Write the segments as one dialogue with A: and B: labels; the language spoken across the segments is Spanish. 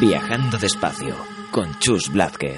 A: Viajando despacio con Chus Blázquez.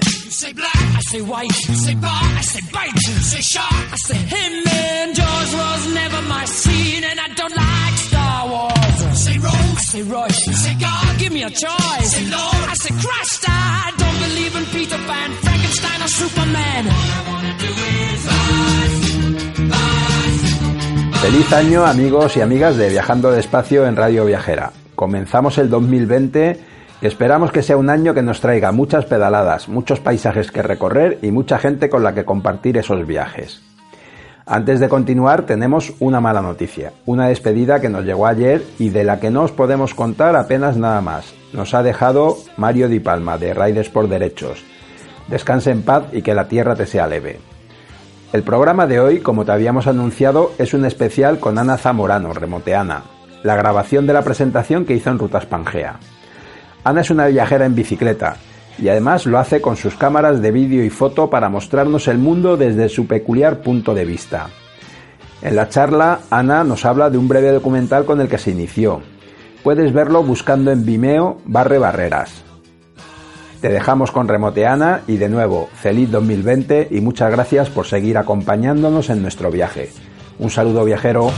B: Feliz año amigos y amigas de Viajando Despacio en Radio Viajera. Comenzamos el 2020 y esperamos que sea un año que nos traiga muchas pedaladas, muchos paisajes que recorrer y mucha gente con la que compartir esos viajes. Antes de continuar tenemos una mala noticia, una despedida que nos llegó ayer y de la que no os podemos contar apenas nada más. Nos ha dejado Mario Di Palma de Raiders por Derechos. Descanse en paz y que la tierra te sea leve. El programa de hoy, como te habíamos anunciado, es un especial con Ana Zamorano, remoteana, la grabación de la presentación que hizo en Rutas Pangea. Ana es una viajera en bicicleta y además lo hace con sus cámaras de vídeo y foto para mostrarnos el mundo desde su peculiar punto de vista. En la charla, Ana nos habla de un breve documental con el que se inició. Puedes verlo buscando en Vimeo Barre Barreras. Te dejamos con Remoteana y de nuevo, feliz 2020 y muchas gracias por seguir acompañándonos en nuestro viaje. Un saludo viajero.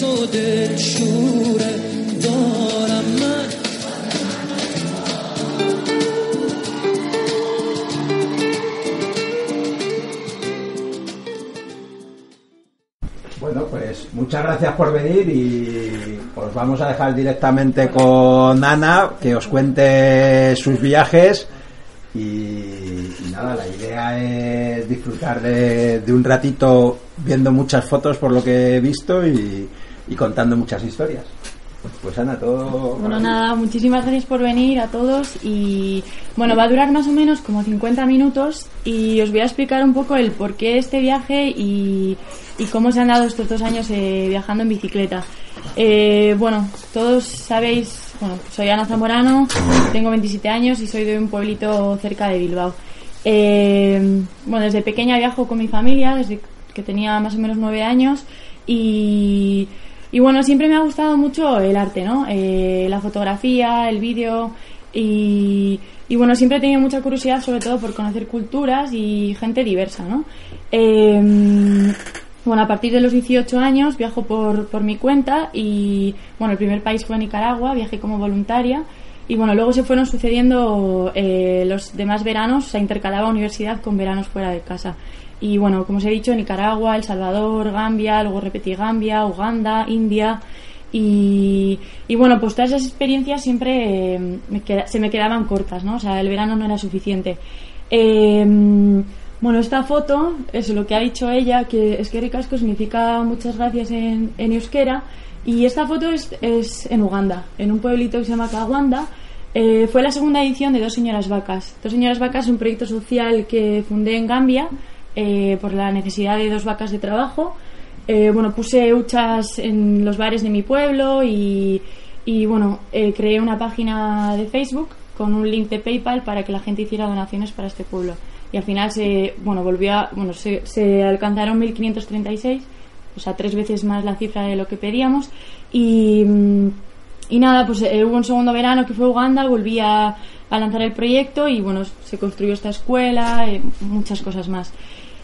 C: جای تو دلشوره دارم من
B: Bueno, pues muchas gracias por venir y os vamos a dejar directamente con Ana que os cuente sus viajes y, y nada, la idea es disfrutar de, de un ratito viendo muchas fotos por lo que he visto y, y contando muchas historias. Pues Ana, todo...
D: Bueno, nada, muchísimas gracias por venir a todos y bueno, va a durar más o menos como 50 minutos y os voy a explicar un poco el porqué de este viaje y, y cómo se han dado estos dos años eh, viajando en bicicleta. Eh, bueno, todos sabéis, bueno, soy Ana Zamorano, tengo 27 años y soy de un pueblito cerca de Bilbao. Eh, bueno, desde pequeña viajo con mi familia, desde que tenía más o menos 9 años y y bueno, siempre me ha gustado mucho el arte, ¿no? Eh, la fotografía, el vídeo y, y bueno, siempre he tenido mucha curiosidad sobre todo por conocer culturas y gente diversa, ¿no? Eh, bueno, a partir de los 18 años viajo por, por mi cuenta y bueno, el primer país fue Nicaragua, viajé como voluntaria y bueno, luego se fueron sucediendo eh, los demás veranos, se intercalaba universidad con veranos fuera de casa. Y bueno, como os he dicho, Nicaragua, El Salvador, Gambia, luego repetí Gambia, Uganda, India. Y, bueno, pues todas esas experiencias siempre eh, se me quedaban cortas, ¿no? O sea, el verano no era suficiente. Eh, bueno, esta foto es lo que ha dicho ella, que es que ricasco significa muchas gracias en, en euskera. Y esta foto es, es en Uganda, en un pueblito que se llama Kawanda. Eh, fue la segunda edición de Dos Señoras Vacas. Dos Señoras Vacas es un proyecto social que fundé en Gambia eh, por la necesidad de dos vacas de trabajo. Eh, bueno, puse huchas en los bares de mi pueblo y, y bueno, eh, creé una página de Facebook con un link de PayPal para que la gente hiciera donaciones para este pueblo. Y al final se, bueno, volvió a, bueno, se, se alcanzaron 1536 o sea, tres veces más la cifra de lo que pedíamos. Y, mm, y nada, pues eh, hubo un segundo verano que fue Uganda, volví a, a lanzar el proyecto y bueno, se construyó esta escuela, y muchas cosas más.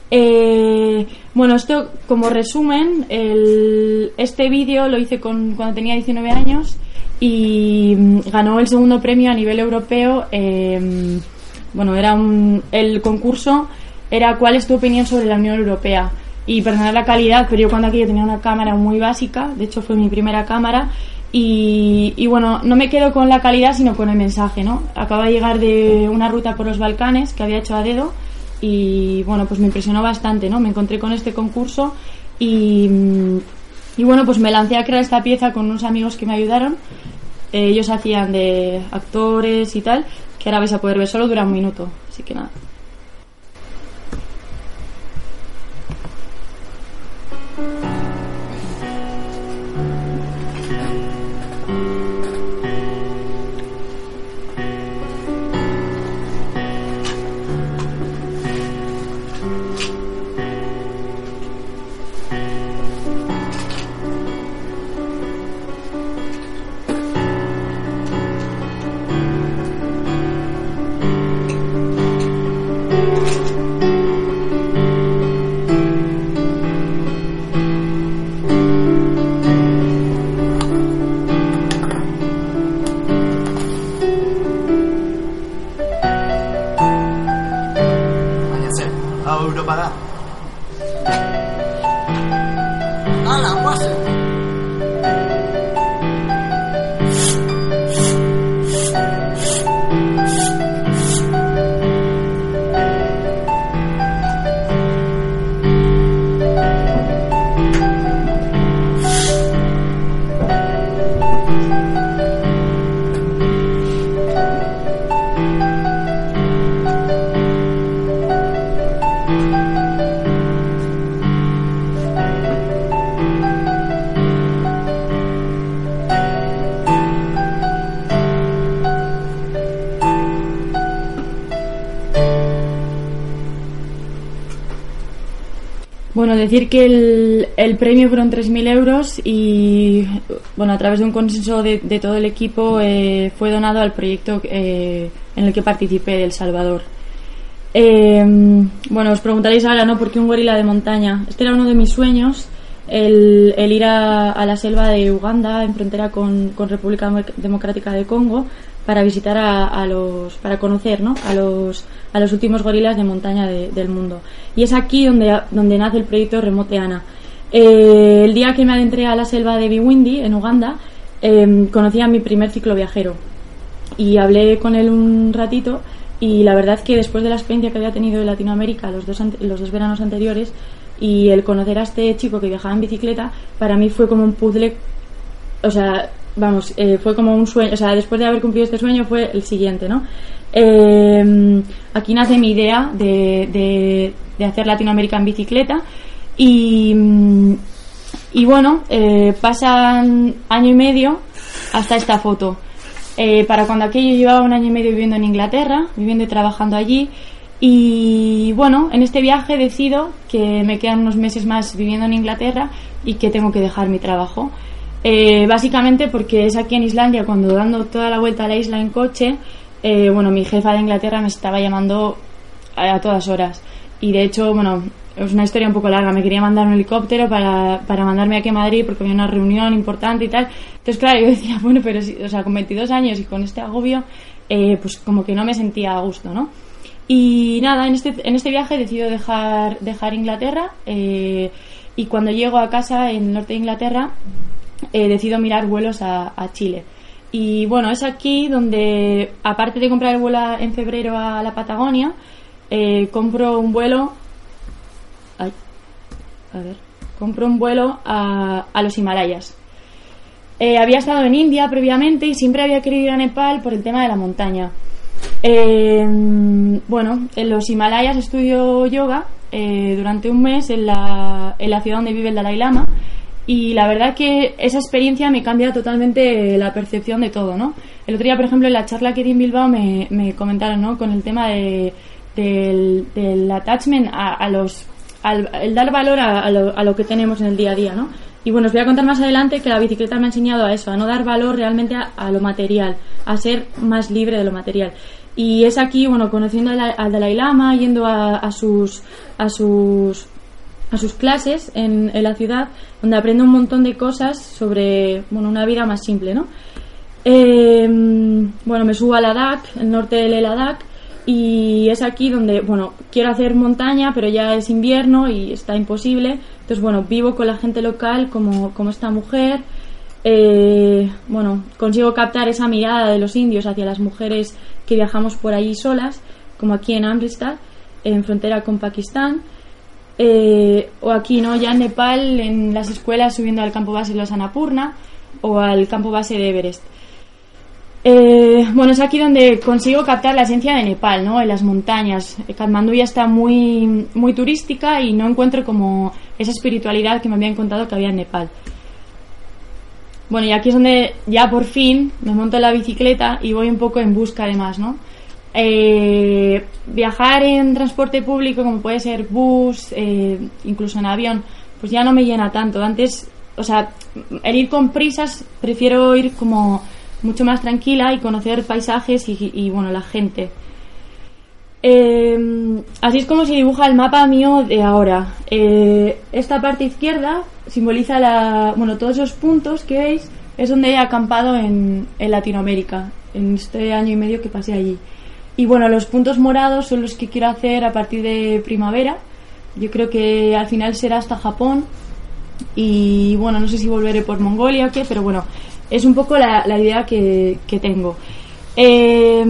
D: Eh, bueno, esto como resumen, el- este vídeo lo hice con, cuando tenía 19 años y mm, ganó el segundo premio a nivel europeo. eh, bueno, era un, el concurso era ¿Cuál es tu opinión sobre la Unión Europea? Y perdonad la calidad, pero yo cuando aquello tenía una cámara muy básica, de hecho fue mi primera cámara, y, bueno, no me quedo con la calidad, sino con el mensaje, ¿no? Acaba de llegar de una ruta por los Balcanes que había hecho a dedo y bueno, pues me impresionó bastante, ¿no? Me encontré con este concurso y, y bueno, pues me lancé a crear esta pieza con unos amigos que me ayudaron. Eh, ellos hacían de actores y tal, que ahora vais a poder ver, solo dura un minuto, así que nada. Decir que el, el premio fueron 3.000 euros y, bueno, a través de un consenso de, de todo el equipo eh, fue donado al proyecto eh, en el que participé de El Salvador. Eh, bueno, os preguntaréis ahora, ¿no? ¿Por qué un gorila de montaña? Este era uno de mis sueños, el, el ir a, a la selva de Uganda, en frontera con, con República Demo- Democrática de Congo, para visitar a, los, para conocer, ¿no? A los, a los últimos gorilas de montaña de- del mundo. Y es aquí donde, donde nace el proyecto Remoteana. Eh, el día que me adentré a la selva de Biwindi, en Uganda, eh, conocí a mi primer ciclo viajero y hablé con él un ratito y la verdad que después de la experiencia que había tenido en Latinoamérica los dos, los dos veranos anteriores y el conocer a este chico que viajaba en bicicleta, para mí fue como un puzzle, o sea, vamos, eh, fue como un sueño, o sea, después de haber cumplido este sueño fue el siguiente, ¿no? Eh, aquí nace mi idea de, de, hacer Latinoamérica en bicicleta y, y bueno, eh, pasan año y medio hasta esta foto. Eh, para cuando aquello llevaba un año y medio viviendo en Inglaterra, viviendo y trabajando allí. Y bueno, en este viaje decido que me quedan unos meses más viviendo en Inglaterra y que tengo que dejar mi trabajo. Eh, básicamente porque es aquí en Islandia, cuando dando toda la vuelta a la isla en coche, eh, bueno, mi jefa de Inglaterra me estaba llamando a, a todas horas. Y de hecho, bueno, es una historia un poco larga. Me quería mandar un helicóptero para, para mandarme aquí a Madrid porque había una reunión importante y tal. Entonces, claro, yo decía, bueno, pero si, o sea, con 22 años y con este agobio, eh, pues como que no me sentía a gusto, ¿no? Y nada, en este, en este viaje decido dejar, dejar Inglaterra eh, y cuando llego a casa en el norte de Inglaterra eh, decido mirar vuelos a, Chile. Y bueno, es aquí donde, aparte de comprar el vuelo en febrero a la Patagonia, eh, compro un vuelo. Ay, a ver. Compro un vuelo a, a los Himalayas. Eh, había estado en India previamente y siempre había querido ir a Nepal por el tema de la montaña. Eh, bueno, en los Himalayas estudio yoga eh, durante un mes en la, en la ciudad donde vive el Dalai Lama y la verdad que esa experiencia me cambia totalmente la percepción de todo, ¿no? El otro día, por ejemplo, en la charla que di en Bilbao me, me comentaron, ¿no? Con el tema de, del, del attachment a, los al- el dar valor a, lo, a lo que tenemos en el día a día, ¿no? Y bueno, os voy a contar más adelante que la bicicleta me ha enseñado a eso, a no dar valor realmente a, a lo material, a ser más libre de lo material. Y es aquí, bueno, conociendo al, al Dalai Lama, yendo a, a sus, a sus a sus clases en, en la ciudad, donde aprendo un montón de cosas sobre bueno, una vida más simple, ¿no? Eh, bueno, me subo a Ladakh, el norte del Ladakh, y es aquí donde, bueno, quiero hacer montaña, pero ya es invierno y está imposible. Entonces, bueno, vivo con la gente local como, como esta mujer. Eh, bueno, consigo captar esa mirada de los indios hacia las mujeres que viajamos por allí solas, como aquí en Amritsar, en frontera con Pakistán. Eh, o aquí, ¿no? Ya en Nepal, en las escuelas, subiendo al campo base de los Annapurna o al campo base de Everest. Eh, bueno, es aquí donde consigo captar la esencia de Nepal, ¿no? En las montañas. Eh, Katmandú ya está muy, muy turística y no encuentro como esa espiritualidad que me habían contado que había en Nepal. Bueno, y aquí es donde ya por fin me monto en la bicicleta y voy un poco en busca de más, ¿no? Eh, viajar en transporte público, como puede ser bus, eh, incluso en avión, pues ya no me llena tanto. Antes, o sea, el ir con prisas, prefiero ir como mucho más tranquila y conocer paisajes y, bueno, la gente. Eh, así es como se dibuja el mapa mío de ahora. Eh, esta parte izquierda simboliza la, bueno, todos esos puntos que veis es donde he acampado en, en Latinoamérica, en este año y medio que pasé allí. Y bueno, los puntos morados son los que quiero hacer a partir de primavera. Yo creo que al final será hasta Japón. Y bueno, no sé si volveré por Mongolia o qué, pero bueno, es un poco la, idea que, que tengo. Eh,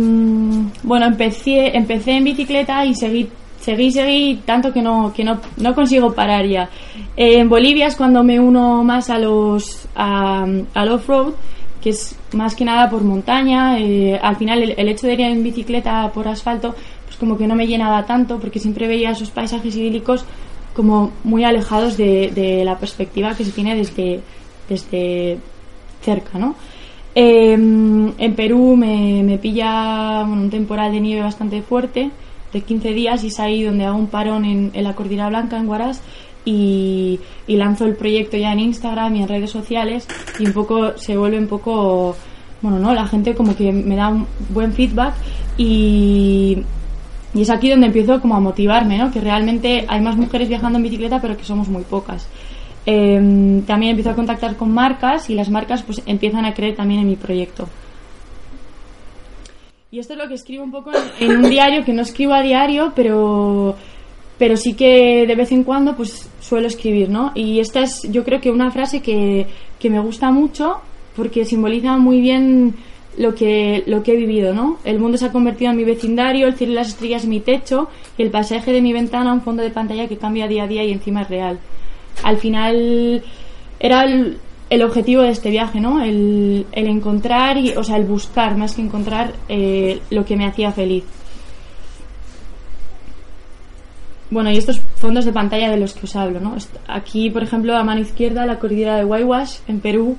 D: bueno, empecé, empecé en bicicleta y seguí, seguí, seguí, tanto que no, que no, no consigo parar ya. En Bolivia es cuando me uno más a los, a, al off-road, que es más que nada por montaña. eh, al final el, el hecho de ir en bicicleta por asfalto, pues como que no me llenaba tanto, porque siempre veía esos paisajes idílicos como muy alejados de, la perspectiva que se tiene desde, desde cerca, ¿no? Eh, en Perú me, me pilla un temporal de nieve bastante fuerte, de 15 días, y es ahí donde hago un parón en, la Cordillera Blanca, en Huaraz, y, lanzo el proyecto ya en Instagram y en redes sociales, y un poco se vuelve un poco, bueno, ¿no? La gente como que me da un buen feedback, y, y es aquí donde empiezo como a motivarme, ¿no? Que realmente hay más mujeres viajando en bicicleta, pero que somos muy pocas. Eh, también empiezo a contactar con marcas y las marcas pues empiezan a creer también en mi proyecto. Y esto es lo que escribo un poco en un diario que no escribo a diario, pero pero sí que de vez en cuando pues suelo escribir, ¿no? Y esta es yo creo que una frase que, que me gusta mucho porque simboliza muy bien lo que, lo que he vivido, ¿no? El mundo se ha convertido en mi vecindario, el cielo y las estrellas mi techo y el paisaje de mi ventana un fondo de pantalla que cambia día a día y encima es real. Al final era el, el objetivo de este viaje, ¿no? El, el encontrar, y, o sea, el buscar más que encontrar eh, lo que me hacía feliz. Bueno, y estos fondos de pantalla de los que os hablo, ¿no? Aquí, por ejemplo, a mano izquierda, la cordillera de Waiwash, en Perú.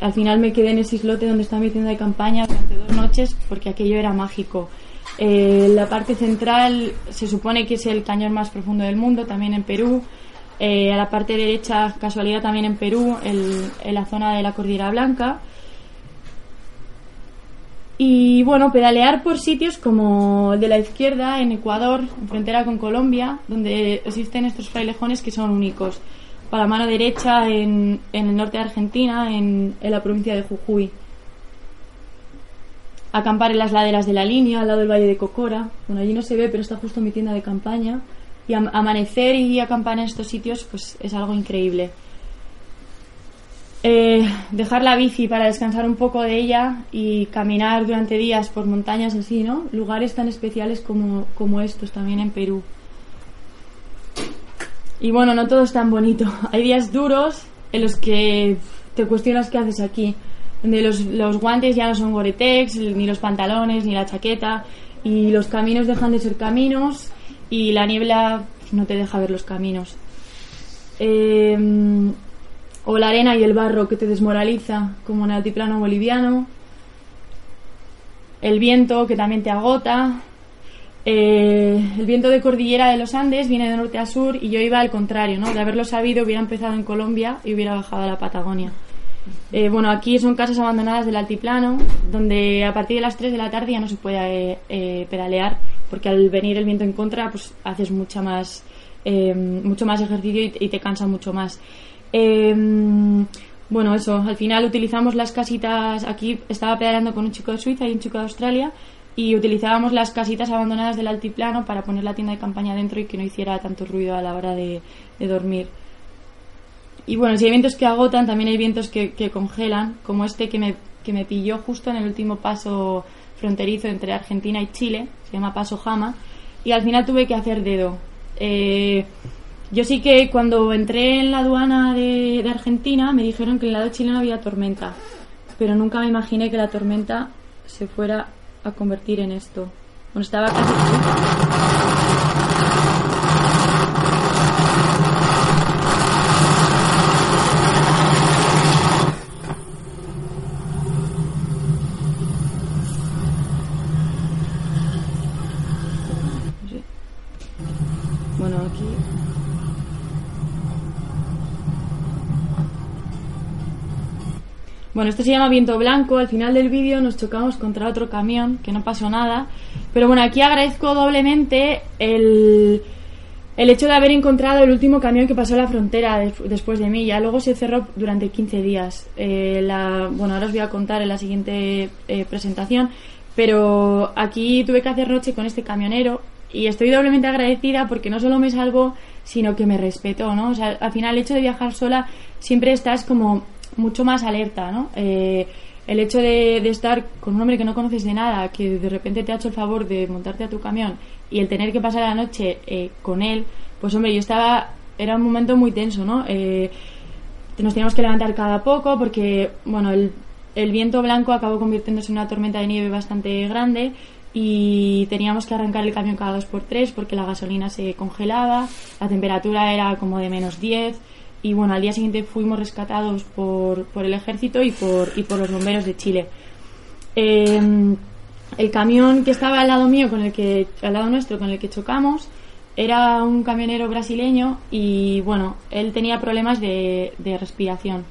D: Al final me quedé en ese islote donde está mi tienda de campaña durante dos noches porque aquello era mágico. Eh, la parte central se supone que es el cañón más profundo del mundo, también en Perú. Eh, a la parte derecha, casualidad también en Perú, en la zona de la Cordillera Blanca. Y bueno, pedalear por sitios como el de la izquierda, en Ecuador, en frontera con Colombia, donde existen estos frailejones que son únicos. Para la mano derecha, en, en el norte de Argentina, en, en la provincia de Jujuy. Acampar en las laderas de la línea, al lado del Valle de Cocora. Bueno, allí no se ve, pero está justo mi tienda de campaña. Y am- amanecer y acampar en estos sitios, pues es algo increíble. Eh, dejar la bici para descansar un poco de ella y caminar durante días por montañas así, ¿no? Lugares tan especiales como, como estos también en Perú. Y bueno, no todo es tan bonito. Hay días duros en los que te cuestionas qué haces aquí. Donde los, los guantes ya no son Gore-Tex, ni los pantalones, ni la chaqueta. Y los caminos dejan de ser caminos y la niebla no te deja ver los caminos. Eh, o la arena y el barro que te desmoraliza, como en el altiplano boliviano. El viento que también te agota. Eh, el viento de cordillera de los Andes viene de norte a sur y yo iba al contrario, ¿no? De haberlo sabido hubiera empezado en Colombia y hubiera bajado a la Patagonia. Eh, bueno, aquí son casas abandonadas del altiplano, donde a partir de las 3 de la tarde ya no se puede eh, pedalear, porque al venir el viento en contra, pues haces mucha más, mucho más ejercicio y, y te cansa mucho más. Eh, bueno, eso, al final utilizamos las casitas, aquí estaba pedaleando con un chico de Suiza y un chico de Australia, y utilizábamos las casitas abandonadas del altiplano para poner la tienda de campaña dentro y que no hiciera tanto ruido a la hora de, de dormir. Y bueno, si hay vientos que agotan, también hay vientos que, que congelan, como este que me, que me pilló justo en el último paso fronterizo entre Argentina y Chile, se llama Paso Jama, y al final tuve que hacer dedo. Eh, yo sí que cuando entré en la aduana de, Argentina me dijeron que en el lado chileno había tormenta, pero nunca me imaginé que la tormenta se fuera a convertir en esto. Bueno, estaba casi... Sí. Bueno, aquí... Bueno, esto se llama viento blanco. Al final del vídeo nos chocamos contra otro camión, que no pasó nada. Pero bueno, aquí agradezco doblemente el, el hecho de haber encontrado el último camión que pasó la frontera des- después de mí. Ya luego se cerró durante 15 días. Eh, bueno, ahora os voy a contar en la siguiente eh, presentación. Pero aquí tuve que hacer noche con este camionero y estoy doblemente agradecida porque no solo me salvó, sino que me respetó, ¿no? O sea, al final el hecho de viajar sola siempre estás como mucho más alerta, ¿no? Eh, el hecho de, estar con un hombre que no conoces de nada, que de repente te ha hecho el favor de montarte a tu camión y el tener que pasar la noche eh, con él, pues hombre, yo estaba, era un momento muy tenso, ¿no? Eh, nos teníamos que levantar cada poco porque, bueno, el, el viento blanco acabó convirtiéndose en una tormenta de nieve bastante grande y teníamos que arrancar el camión cada dos por tres porque la gasolina se congelaba, la temperatura era como de menos 10 y bueno, al día siguiente fuimos rescatados por, por el ejército y por, y por los bomberos de Chile. Eh, el camión que estaba al lado mío, con el que, al lado nuestro, con el que chocamos, era un camionero brasileño y bueno, él tenía problemas de, de respiración.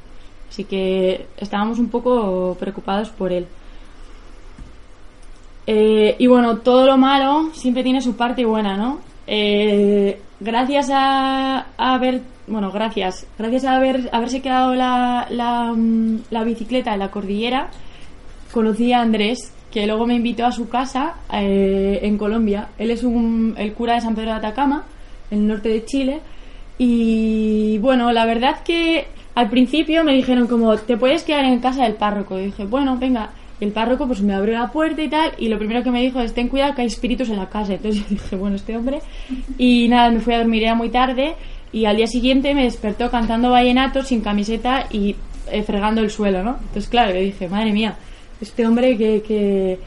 D: Así que estábamos un poco preocupados por él. Eh, y bueno, todo lo malo siempre tiene su parte buena, ¿no? Eh, gracias a, a haber, bueno, gracias, gracias a haber, haberse quedado la, la, mm, la bicicleta en la cordillera, conocí a Andrés, que luego me invitó a su casa eh, en Colombia. Él es un, el cura de San Pedro de Atacama, en el norte de Chile. Y bueno, la verdad que al principio me dijeron como, te puedes quedar en casa del párroco. Y dije, bueno, venga. Y el párroco pues me abrió la puerta y tal. Y lo primero que me dijo es, ten cuidado que hay espíritus en la casa. Entonces yo dije, bueno, este hombre. Y nada, me fui a dormir, era muy tarde. Y al día siguiente me despertó cantando vallenato sin camiseta y eh, fregando el suelo, ¿no? Entonces claro, yo dije, madre mía, este hombre que, que...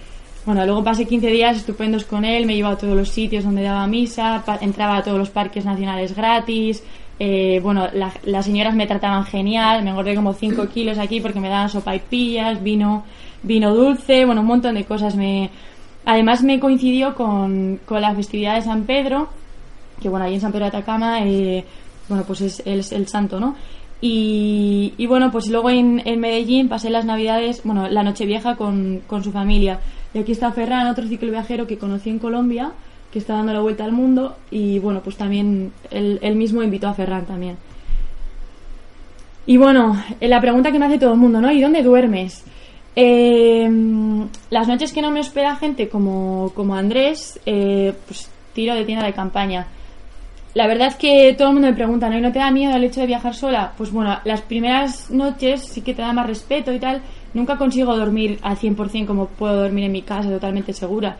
D: Bueno, luego pasé 15 días estupendos con él, me llevaba a todos los sitios donde daba misa, entraba a todos los parques nacionales gratis, eh, bueno, la- las señoras me trataban genial, me engordé como 5 kilos aquí porque me daban sopa y pillas, vino, vino dulce, bueno, un montón de cosas. Me, además me coincidió con, con la festividad de San Pedro, que bueno, ahí en San Pedro de Atacama, eh, bueno, pues es, el santo, ¿no? Y, y bueno, pues luego en, Medellín pasé las navidades, bueno, la Nochevieja con, con su familia. Y aquí está Ferran, otro cicloviajero que conocí en Colombia, que está dando la vuelta al mundo. Y bueno, pues también él, él mismo invitó a Ferran también. Y bueno, eh, la pregunta que me hace todo el mundo, ¿no? ¿Y dónde duermes? Eh, las noches que no me hospeda gente como, como Andrés, eh, pues tiro de tienda de campaña. La verdad es que todo el mundo me pregunta, ¿no? ¿Y no te da miedo el hecho de viajar sola? Pues bueno, las primeras noches sí que te da más respeto y tal. Nunca consigo dormir al 100% como puedo dormir en mi casa, totalmente segura.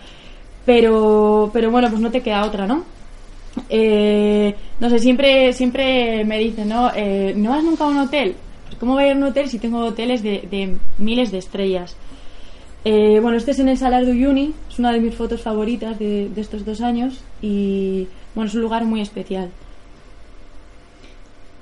D: Pero, pero bueno, pues no te queda otra, ¿no? Eh, no sé, siempre, siempre me dicen, ¿no? Eh, ¿No vas nunca a un hotel? Pues ¿Cómo voy a ir a un hotel si tengo hoteles de, de miles de estrellas? Eh, bueno, este es en el Salar de Uyuni, es una de mis fotos favoritas de, estos dos años y bueno, es un lugar muy especial.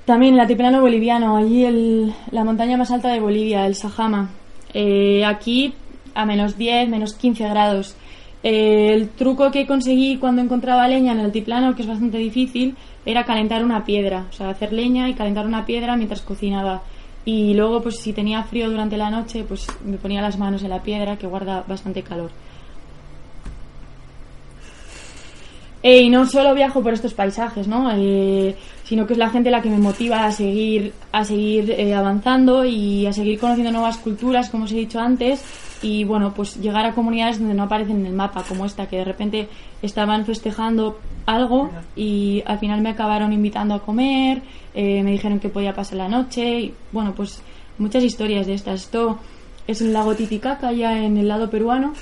D: También el altiplano boliviano, allí el- la montaña más alta de Bolivia, el Sajama. Eh, aquí a menos 10, menos 15 grados. Eh, el truco que conseguí cuando encontraba leña en el altiplano, que es bastante difícil, era calentar una piedra, o sea, hacer leña y calentar una piedra mientras cocinaba. Y luego, pues si tenía frío durante la noche, pues me ponía las manos en la piedra, que guarda bastante calor. Y no solo viajo por estos paisajes, ¿no? Eh, sino que es la gente la que me motiva a seguir, a seguir eh, avanzando y a seguir conociendo nuevas culturas, como os he dicho antes, y bueno, pues llegar a comunidades donde no aparecen en el mapa, como esta, que de repente estaban festejando algo y al final me acabaron invitando a comer, me dijeron que podía pasar la noche, y bueno, pues muchas historias de estas. Esto es el lago Titicaca, ya en el lado peruano,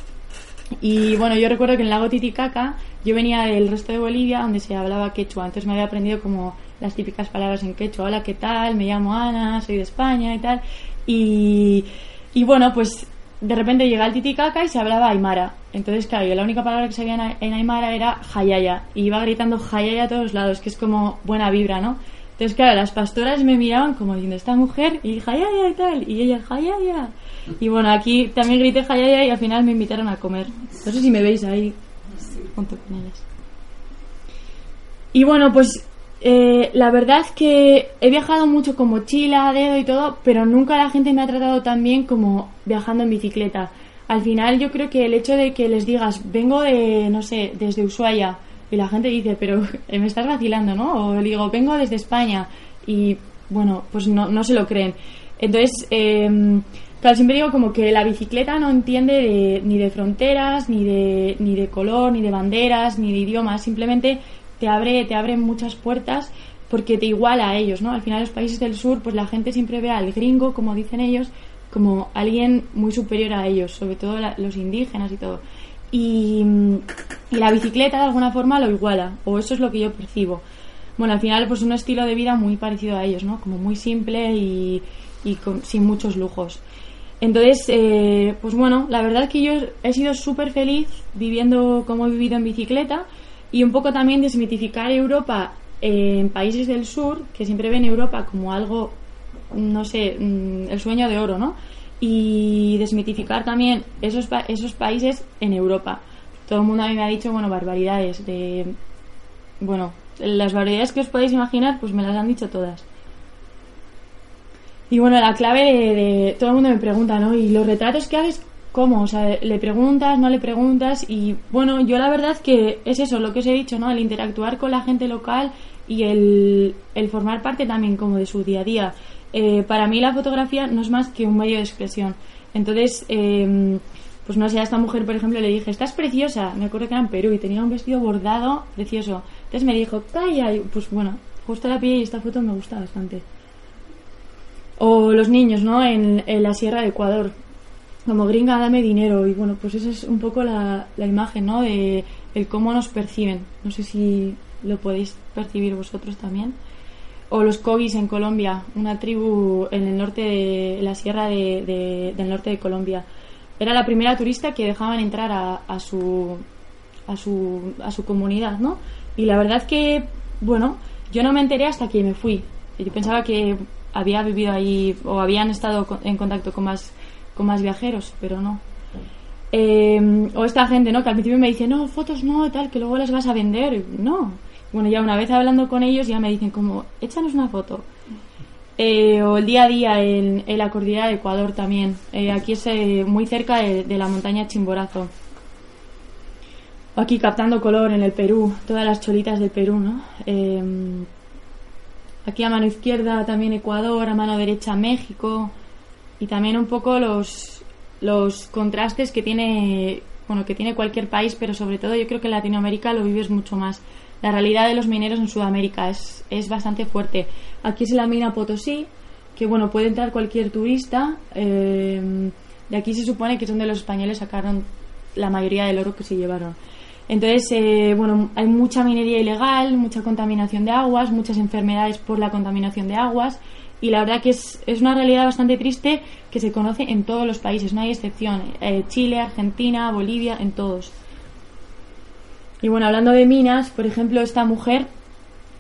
D: y bueno, yo recuerdo que en el lago Titicaca yo venía del resto de Bolivia donde se hablaba quechua, entonces me había aprendido como las típicas palabras en quechua, hola, ¿qué tal? Me llamo Ana, soy de España y tal. Y, y bueno, pues de repente llega el Titicaca y se hablaba Aymara. Entonces, claro, yo la única palabra que sabía en Aymara era Jayaya. Y iba gritando Jayaya a todos lados, que es como buena vibra, ¿no? Entonces, claro, las pastoras me miraban como diciendo, esta mujer, y Jayaya y tal, y ella, Jayaya. Y bueno, aquí también grité Jayaya y al final me invitaron a comer. No sé si me veis ahí junto con ellas. Y bueno, pues eh, la verdad que he viajado mucho con mochila, dedo y todo, pero nunca la gente me ha tratado tan bien como viajando en bicicleta. Al final yo creo que el hecho de que les digas, vengo de, no sé, desde Ushuaia, y la gente dice, pero me estás vacilando, ¿no? O digo, vengo desde España, y bueno, pues no, no se lo creen. Entonces, eh, Claro, siempre digo como que la bicicleta no entiende ni de fronteras, ni de, ni de color, ni de banderas, ni de idiomas, simplemente te abre, te abre muchas puertas porque te iguala a ellos, ¿no? Al final los países del sur, pues la gente siempre ve al gringo, como dicen ellos, como alguien muy superior a ellos, sobre todo los indígenas y todo. Y, la bicicleta de alguna forma lo iguala, o eso es lo que yo percibo. Bueno, al final pues un estilo de vida muy parecido a ellos, ¿no? Como muy simple y, y sin muchos lujos. Entonces, eh, pues bueno, la verdad es que yo he sido súper feliz viviendo como he vivido en bicicleta y un poco también desmitificar Europa en países del sur, que siempre ven Europa como algo, no sé, mm, el sueño de oro, ¿no? Y desmitificar también esos, esos países en Europa. Todo el mundo a mí me ha dicho, bueno, barbaridades de... Bueno, las barbaridades que os podéis imaginar, pues me las han dicho todas. Y bueno, la clave de, Todo el mundo me pregunta, ¿no? ¿Y los retratos que haces cómo? O sea, ¿le preguntas, no le preguntas? Y bueno, yo la verdad que es eso, lo que os he dicho, ¿no? El interactuar con la gente local y el, formar parte también como de su día a día. Eh, para mí la fotografía no es más que un medio de expresión. Entonces, em, pues no sé, a esta mujer, por ejemplo, le dije, estás preciosa. Me acuerdo que era en Perú y tenía un vestido bordado precioso. Entonces me dijo, calla. Y pues bueno, justo la pie y esta foto me gusta bastante. O los niños, ¿no? En, la Sierra de Ecuador. Como gringa, dame dinero. Y bueno, pues esa es un poco la, la imagen, ¿no? De el cómo nos perciben. No sé si lo podéis percibir vosotros también. O los Kogis en Colombia, una tribu en el norte de la sierra de, del norte de Colombia. Era la primera turista que dejaban entrar a, su, a, su, a su comunidad, ¿no? Y la verdad que, bueno, yo no me enteré hasta que me fui. Yo pensaba que había vivido ahí o habían estado en contacto con más, con más viajeros, pero no. Eh, o esta gente, ¿no? Que al principio me dice, no, fotos no, tal, que luego las vas a vender. No. Bueno, ya una vez hablando con ellos ya me dicen como, échanos una foto. Eh, o el día a día en, la cordillera de Ecuador también. Eh, aquí es muy cerca de, la montaña Chimborazo. O aquí captando color en el Perú, todas las cholitas del Perú, ¿no? Aquí a mano izquierda también Ecuador, a mano derecha México y también un poco los, los contrastes que tiene, bueno, que tiene cualquier país, pero sobre todo yo creo que en Latinoamérica lo vives mucho más. La realidad de los mineros en Sudamérica es, es bastante fuerte. Aquí es la mina Potosí, que bueno, puede entrar cualquier turista. Eh, de aquí se supone que es donde los españoles sacaron la mayoría del oro que se llevaron. Entonces, eh, bueno, hay mucha minería ilegal, mucha contaminación de aguas, muchas enfermedades por la contaminación de aguas y la verdad que es, es una realidad bastante triste que se conoce en todos los países, no hay excepción. Eh, Chile, Argentina, Bolivia, en todos. Y bueno, hablando de minas, por ejemplo, esta mujer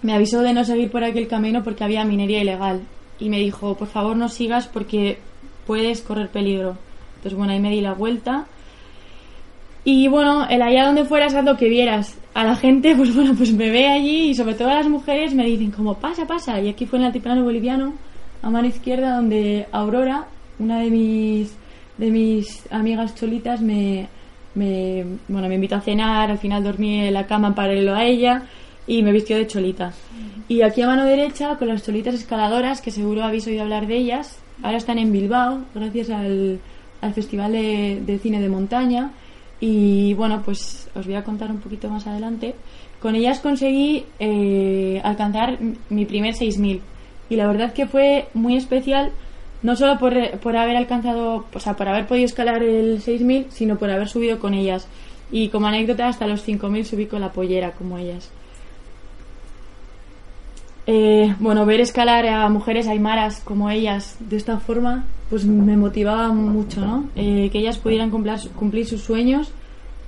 D: me avisó de no seguir por aquel camino porque había minería ilegal y me dijo, por favor no sigas porque puedes correr peligro. Entonces, bueno, ahí me di la vuelta Y bueno, el allá donde fueras haz lo que vieras. A la gente, pues bueno, pues me ve allí y sobre todo a las mujeres me dicen como pasa, pasa. Y aquí fue en el altiplano boliviano, a mano izquierda, donde Aurora, una de mis, de mis amigas cholitas, me, me, bueno, me invitó a cenar, al final dormí en la cama en paralelo a ella y me vistió de cholita. Y aquí a mano derecha, con las cholitas escaladoras, que seguro habéis oído hablar de ellas, ahora están en Bilbao, gracias al, al Festival de, de Cine de Montaña. Y bueno, pues os voy a contar un poquito más adelante. Con ellas conseguí eh, alcanzar mi primer 6000. Y la verdad que fue muy especial, no solo por, por haber alcanzado, o sea, por haber podido escalar el 6000, sino por haber subido con ellas. Y como anécdota, hasta los 5000 subí con la pollera, como ellas. Eh, bueno, ver escalar a mujeres aymaras como ellas de esta forma, pues me motivaba mucho, ¿no? Eh, que ellas pudieran cumplir, cumplir sus sueños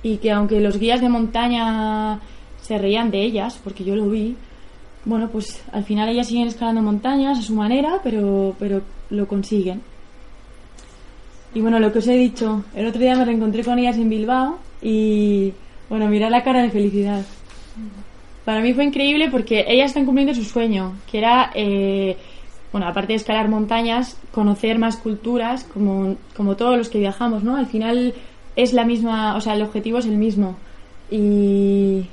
D: y que aunque los guías de montaña se reían de ellas, porque yo lo vi, bueno, pues al final ellas siguen escalando montañas a su manera, pero, pero lo consiguen. Y bueno, lo que os he dicho, el otro día me reencontré con ellas en Bilbao y, bueno, mirad la cara de felicidad. Para mí fue increíble porque ellas están cumpliendo su sueño, que era, eh, bueno, aparte de escalar montañas, conocer más culturas, como, como todos los que viajamos, ¿no? Al final es la misma, o sea, el objetivo es el mismo. Y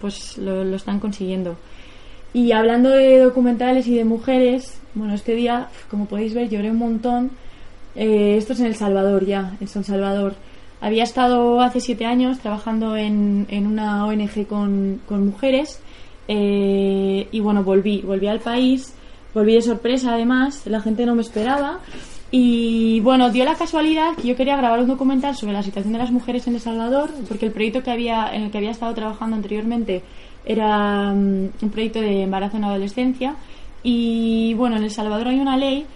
D: pues lo, lo están consiguiendo. Y hablando de documentales y de mujeres, bueno, este día, como podéis ver, lloré un montón. Eh, esto es en El Salvador ya, en San Salvador. Había estado hace siete años trabajando en, en una ONG con, con mujeres eh, y bueno, volví, volví al país, volví de sorpresa además, la gente no me esperaba y bueno, dio la casualidad que yo quería grabar un documental sobre la situación de las mujeres en El Salvador, porque el proyecto que había, en el que había estado trabajando anteriormente era mm, un proyecto de embarazo en adolescencia y bueno, en El Salvador hay una ley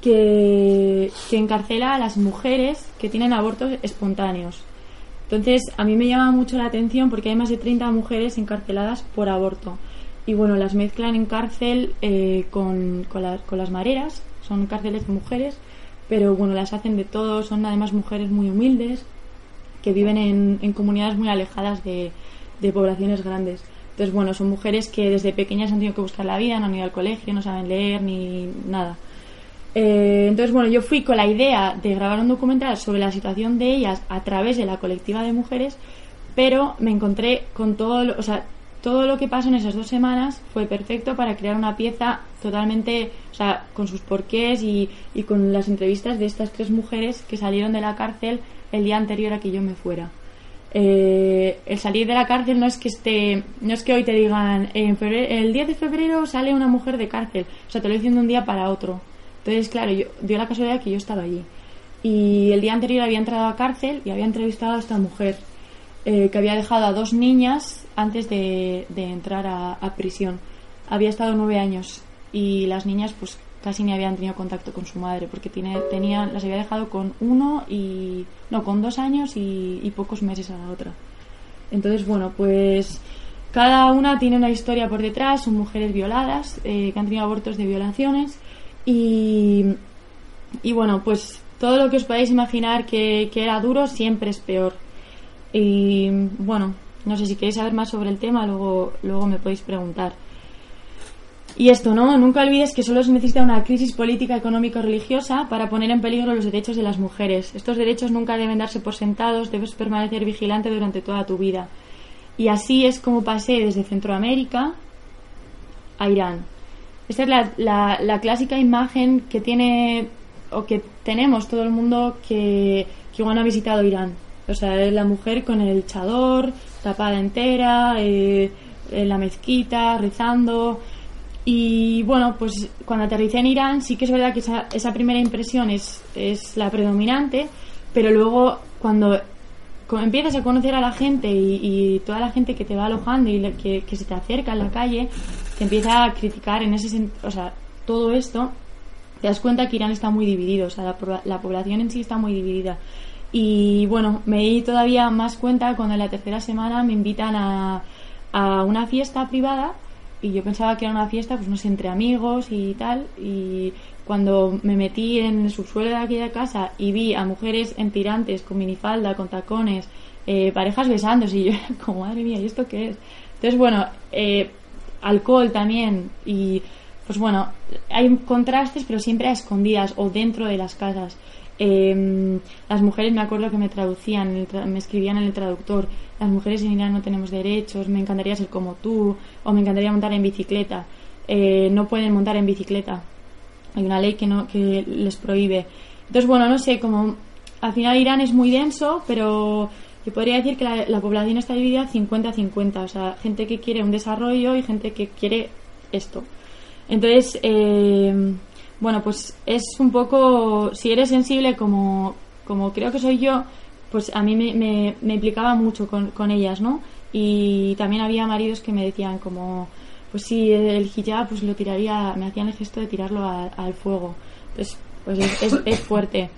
D: que, que encarcela a las mujeres que tienen abortos espontáneos. Entonces, a mí me llama mucho la atención porque hay más de 30 mujeres encarceladas por aborto. Y bueno, las mezclan en cárcel eh, con, con, la- con las mareras, son cárceles de mujeres, pero bueno, las hacen de todo, son además mujeres muy humildes, que viven en, en comunidades muy alejadas de, de poblaciones grandes. Entonces, bueno, son mujeres que desde pequeñas han tenido que buscar la vida, no han ido al colegio, no saben leer ni nada. Eh, entonces, bueno, yo fui con la idea de grabar un documental sobre la situación de ellas a través de la colectiva de mujeres, pero me encontré con todo, lo, o sea, todo lo que pasó en esas dos semanas fue perfecto para crear una pieza totalmente, o sea, con sus porqués y, y con las entrevistas de estas tres mujeres que salieron de la cárcel el día anterior a que yo me fuera. Eh, el salir de la cárcel no es que esté, no es que hoy te digan el 10 de febrero sale una mujer de cárcel, o sea, te lo dicen de un día para otro. Entonces, claro, yo, dio la casualidad que yo estaba allí. Y el día anterior había entrado a cárcel y había entrevistado a esta mujer eh, que había dejado a dos niñas antes de, de entrar a, a prisión. Había estado nueve años y las niñas pues casi ni habían tenido contacto con su madre porque tiene, tenía, las había dejado con uno y no con dos años y, pocos meses a la otra. Entonces bueno pues cada una tiene una historia por detrás, son mujeres violadas eh, que han tenido abortos de violaciones y, y bueno pues todo lo que os podáis imaginar que, que era duro siempre es peor. Y bueno, no sé si queréis saber más sobre el tema, luego, luego me podéis preguntar. Y esto, ¿no? Nunca olvides que solo se necesita una crisis política, económica o religiosa para poner en peligro los derechos de las mujeres. Estos derechos nunca deben darse por sentados, debes permanecer vigilante durante toda tu vida. Y así es como pasé desde Centroamérica a Irán. Esta es la, clásica imagen que tiene o que tenemos todo el mundo que, que igual ha visitado Irán. O sea, es la mujer con el chador, tapada entera, eh, en la mezquita, rezando. Y bueno, pues cuando aterricé en Irán sí que es verdad que esa, primera impresión es, es la predominante, pero luego cuando empiezas a conocer a la gente y, toda la gente que te va alojando y que, que se te acerca en la calle, te empieza a criticar en ese sen- o sea, todo esto, te das cuenta que Irán está muy dividido, o sea, la, la población en sí está muy dividida. Y bueno, me di todavía más cuenta cuando en la tercera semana me invitan a, a una fiesta privada y yo pensaba que era una fiesta, pues no sé, entre amigos y tal. Y cuando me metí en el subsuelo de aquella casa y vi a mujeres en tirantes, con minifalda, con tacones, eh, parejas besándose y yo como, madre mía, ¿y esto qué es? Entonces, bueno, eh, alcohol también y pues bueno, hay contrastes pero siempre a escondidas o dentro de las casas. Eh, las mujeres me acuerdo que me traducían, me escribían en el traductor, las mujeres en Irán no tenemos derechos, me encantaría ser como tú, o me encantaría montar en bicicleta. Eh, no pueden montar en bicicleta. Hay una ley que, no, que les prohíbe. Entonces, bueno, no sé, como al final Irán es muy denso, pero yo podría decir que la, la población está dividida 50-50, o sea, gente que quiere un desarrollo y gente que quiere esto. Entonces, eh, bueno, pues es un poco, si eres sensible como, como creo que soy yo, pues a mí me, me, implicaba mucho con, con, ellas, ¿no? Y también había maridos que me decían como, pues sí, el hijab pues lo tiraría, me hacían el gesto de tirarlo al fuego. Entonces, pues es, es, es, fuerte.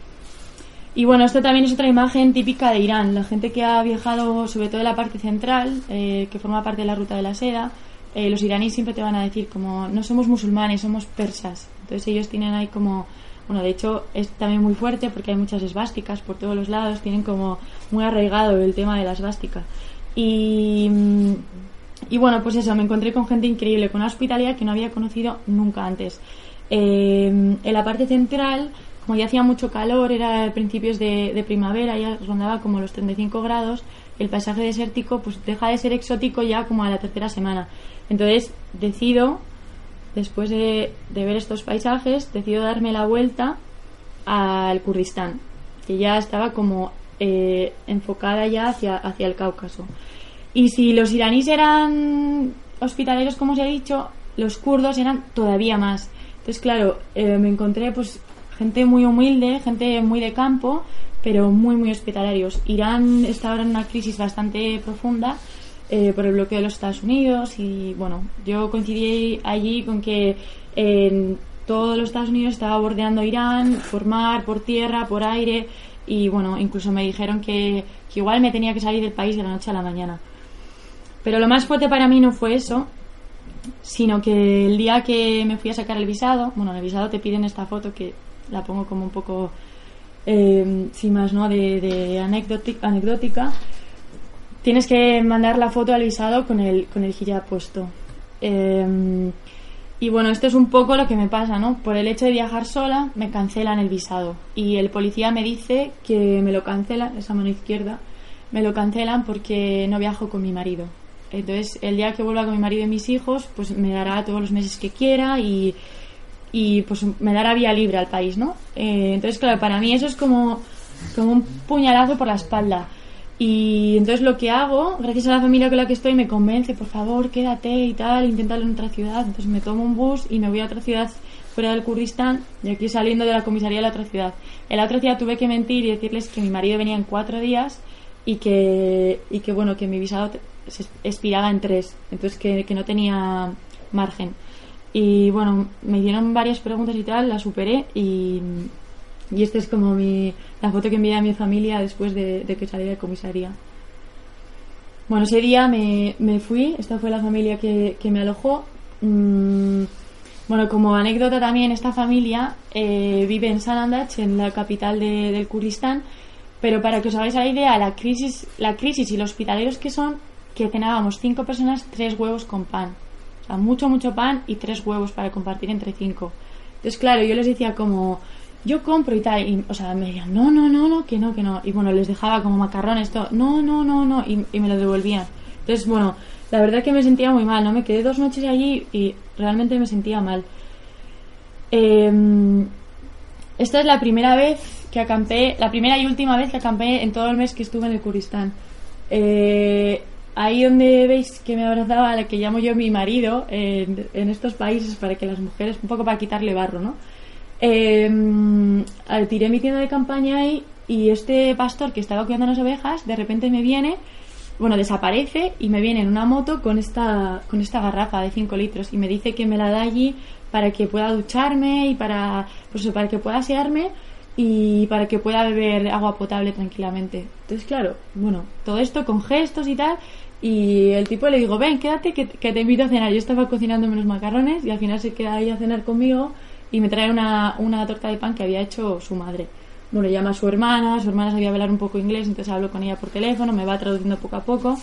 D: Y bueno, esto también es otra imagen típica de Irán. La gente que ha viajado, sobre todo la parte central, eh, que forma parte de la ruta de la seda, eh, los iraníes siempre te van a decir como, no somos musulmanes, somos persas. Entonces ellos tienen ahí como, bueno, de hecho es también muy fuerte porque hay muchas esvásticas por todos los lados, tienen como muy arraigado el tema de la esvástica. Y, y bueno, pues eso, me encontré con gente increíble, con una hospitalidad que no había conocido nunca antes. Eh, en la parte central, como ya hacía mucho calor, era principios de, primavera, ya rondaba como los 35 grados, el paisaje desértico pues deja de ser exótico ya como a la tercera semana. Entonces decido, después de, de ver estos paisajes, decido darme la vuelta al Kurdistán, que ya estaba como eh, enfocada ya hacia, hacia el Cáucaso. Y si los iraníes eran hospitaleros, como os he dicho, los kurdos eran todavía más. Entonces, claro, eh, me encontré pues gente muy humilde, gente muy de campo, pero muy, muy hospitalarios. Irán está ahora en una crisis bastante profunda eh, por el bloqueo de los Estados Unidos y, bueno, yo coincidí allí con que en todos los Estados Unidos estaba bordeando Irán por mar, por tierra, por aire y, bueno, incluso me dijeron que, que igual me tenía que salir del país de la noche a la mañana. Pero lo más fuerte para mí no fue eso, sino que el día que me fui a sacar el visado, bueno, en el visado te piden esta foto que la pongo como un poco eh, sin más, ¿no? De, de anecdótica, tienes que mandar la foto al visado con el, con el hijab puesto. Eh, y bueno, esto es un poco lo que me pasa, ¿no? Por el hecho de viajar sola, me cancelan el visado. Y el policía me dice que me lo cancelan, esa mano izquierda, me lo cancelan porque no viajo con mi marido. Entonces, el día que vuelva con mi marido y mis hijos, pues me dará todos los meses que quiera y y pues me dará vía libre al país, ¿no? Eh, entonces, claro, para mí eso es como, como un puñalazo por la espalda. Y entonces lo que hago, gracias a la familia con la que estoy, me convence, por favor, quédate y tal, inténtalo en otra ciudad. Entonces me tomo un bus y me voy a otra ciudad fuera del Kurdistán y aquí saliendo de la comisaría de la otra ciudad. En la otra ciudad tuve que mentir y decirles que mi marido venía en cuatro días y que, y que bueno, que mi visado se expiraba en tres. Entonces que, que no tenía margen. Y bueno, me dieron varias preguntas y tal, las superé y, y esta es como mi, la foto que envié a mi familia después de, de que salí de comisaría. Bueno, ese día me, me, fui, esta fue la familia que, que me alojó. Mm, bueno, como anécdota también, esta familia eh, vive en Sanandach, en la capital de, del Kurdistán, pero para que os hagáis la idea, la crisis, la crisis y los hospitaleros que son, que cenábamos cinco personas, tres huevos con pan mucho, mucho pan y tres huevos para compartir entre cinco. Entonces, claro, yo les decía como, yo compro y tal, y, o sea, me decían, no, no, no, no, que no, que no. Y bueno, les dejaba como macarrones, todo, no, no, no, no, y, me lo devolvían. Entonces, bueno, la verdad que me sentía muy mal, ¿no? Me quedé dos noches allí y realmente me sentía mal. Eh, esta es la primera vez que acampé, la primera y última vez que acampé en todo el mes que estuve en el Kurdistán. Eh, ahí donde veis que me abrazaba a la que llamo yo mi marido en, en, estos países para que las mujeres, un poco para quitarle barro, ¿no? Eh, tiré mi tienda de campaña ahí y este pastor que estaba cuidando las ovejas de repente me viene, bueno, desaparece y me viene en una moto con esta, con esta garrafa de 5 litros y me dice que me la da allí para que pueda ducharme y para, pues, para que pueda asearme y para que pueda beber agua potable tranquilamente. Entonces, claro, bueno, todo esto con gestos y tal. Y el tipo le digo, ven, quédate que, que te invito a cenar. Yo estaba cocinando unos macarrones y al final se queda ahí a cenar conmigo y me trae una, una torta de pan que había hecho su madre. bueno, llama a su hermana, su hermana sabía hablar un poco inglés, entonces hablo con ella por teléfono, me va traduciendo poco a poco.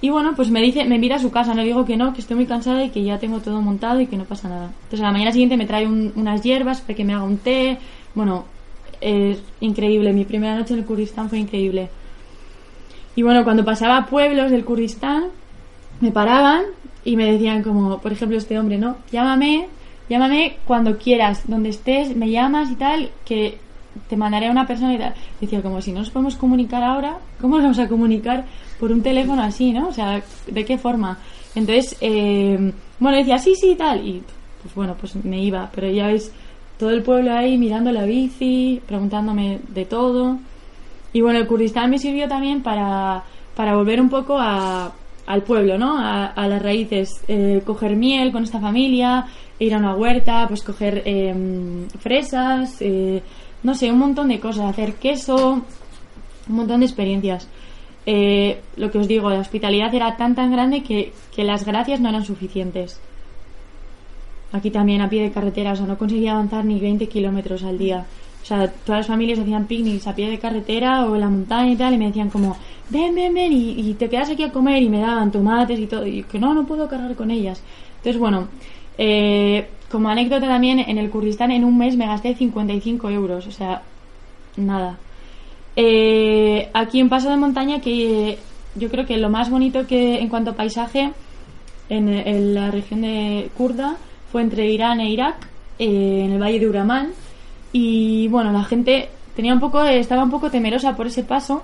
D: Y bueno, pues me dice, me invita a su casa, no le digo que no, que estoy muy cansada y que ya tengo todo montado y que no pasa nada. Entonces a la mañana siguiente me trae un- unas hierbas para que me haga un té. Bueno, es increíble, mi primera noche en el Kurdistán fue increíble. Y bueno, cuando pasaba a pueblos del Kurdistán, me paraban y me decían como, por ejemplo, este hombre, ¿no? Llámame, llámame cuando quieras, donde estés, me llamas y tal, que te mandaré a una persona y tal. Decía como, si no nos podemos comunicar ahora, ¿cómo nos vamos a comunicar por un teléfono así, no? O sea, ¿de qué forma? Entonces, eh, bueno, decía, sí, sí, tal, y pues bueno, pues me iba, pero ya ves, todo el pueblo ahí mirando la bici, preguntándome de todo. Y bueno, el Kurdistán me sirvió también para, para volver un poco a, al pueblo, ¿no? A, las raíces. Eh, coger miel con esta familia, ir a una huerta, pues coger em, fresas, eh, no sé, un montón de cosas, hacer queso, un montón de experiencias. Eh, lo que os digo, la hospitalidad era tan tan grande que, que las gracias no eran suficientes. Aquí también a pie de carretera, o sea, no conseguía avanzar ni 20 kilómetros al día. O sea, todas las familias hacían picnics a pie de carretera o en la montaña y tal, y me decían como, ven, ven, ven, y, te quedas aquí a comer, y me daban tomates y todo, y que no, no puedo cargar con ellas. Entonces, bueno, eh, como anécdota también, en el Kurdistán en un mes me gasté 55 euros, o sea, nada. Eh, aquí en Paso de Montaña, que yo creo que lo más bonito que en cuanto a paisaje en, en la región de Kurda fue entre Irán e Irak, eh, en el valle de Uramán. Y bueno, la gente tenía un poco, estaba un poco temerosa por ese paso,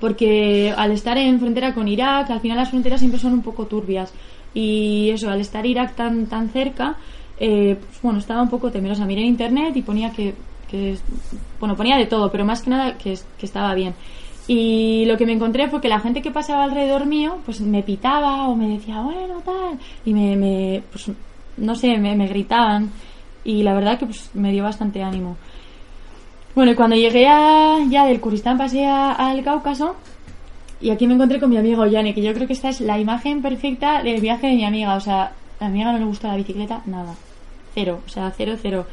D: porque al estar en frontera con Irak, al final las fronteras siempre son un poco turbias. Y eso, al estar Irak tan, tan cerca, eh, pues bueno, estaba un poco temerosa. Miré en internet y ponía que, que bueno, ponía de todo, pero más que nada que, que estaba bien. Y lo que me encontré fue que la gente que pasaba alrededor mío, pues me pitaba o me decía, bueno, tal, y me, me pues, no sé, me, me gritaban. Y la verdad que pues, me dio bastante ánimo. Bueno, y cuando llegué a, ya del Kurdistán pasé a- al Cáucaso y aquí me encontré con mi amigo Yanni, que yo creo que esta es la imagen perfecta del viaje de mi amiga. O sea, a mi amiga no le gusta la bicicleta, nada. Cero, o sea, cero, cero.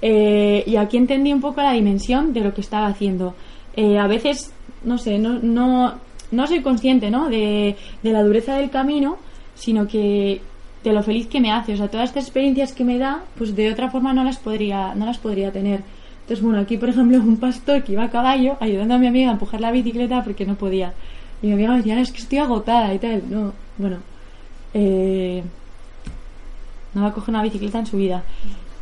D: Eh, y aquí entendí un poco la dimensión de lo que estaba haciendo. Eh, a veces, no sé, no, no, no soy consciente ¿no? De, de la dureza del camino, sino que de lo feliz que me hace. O sea, todas estas experiencias que me da, pues de otra forma no las podría, no las podría tener. Entonces, bueno, aquí por ejemplo un pastor que iba a caballo ayudando a mi amiga a empujar la bicicleta porque no podía. Y mi amiga me decía, "No, es que estoy agotada y tal. No, bueno, eh, no va a coger una bicicleta en su vida.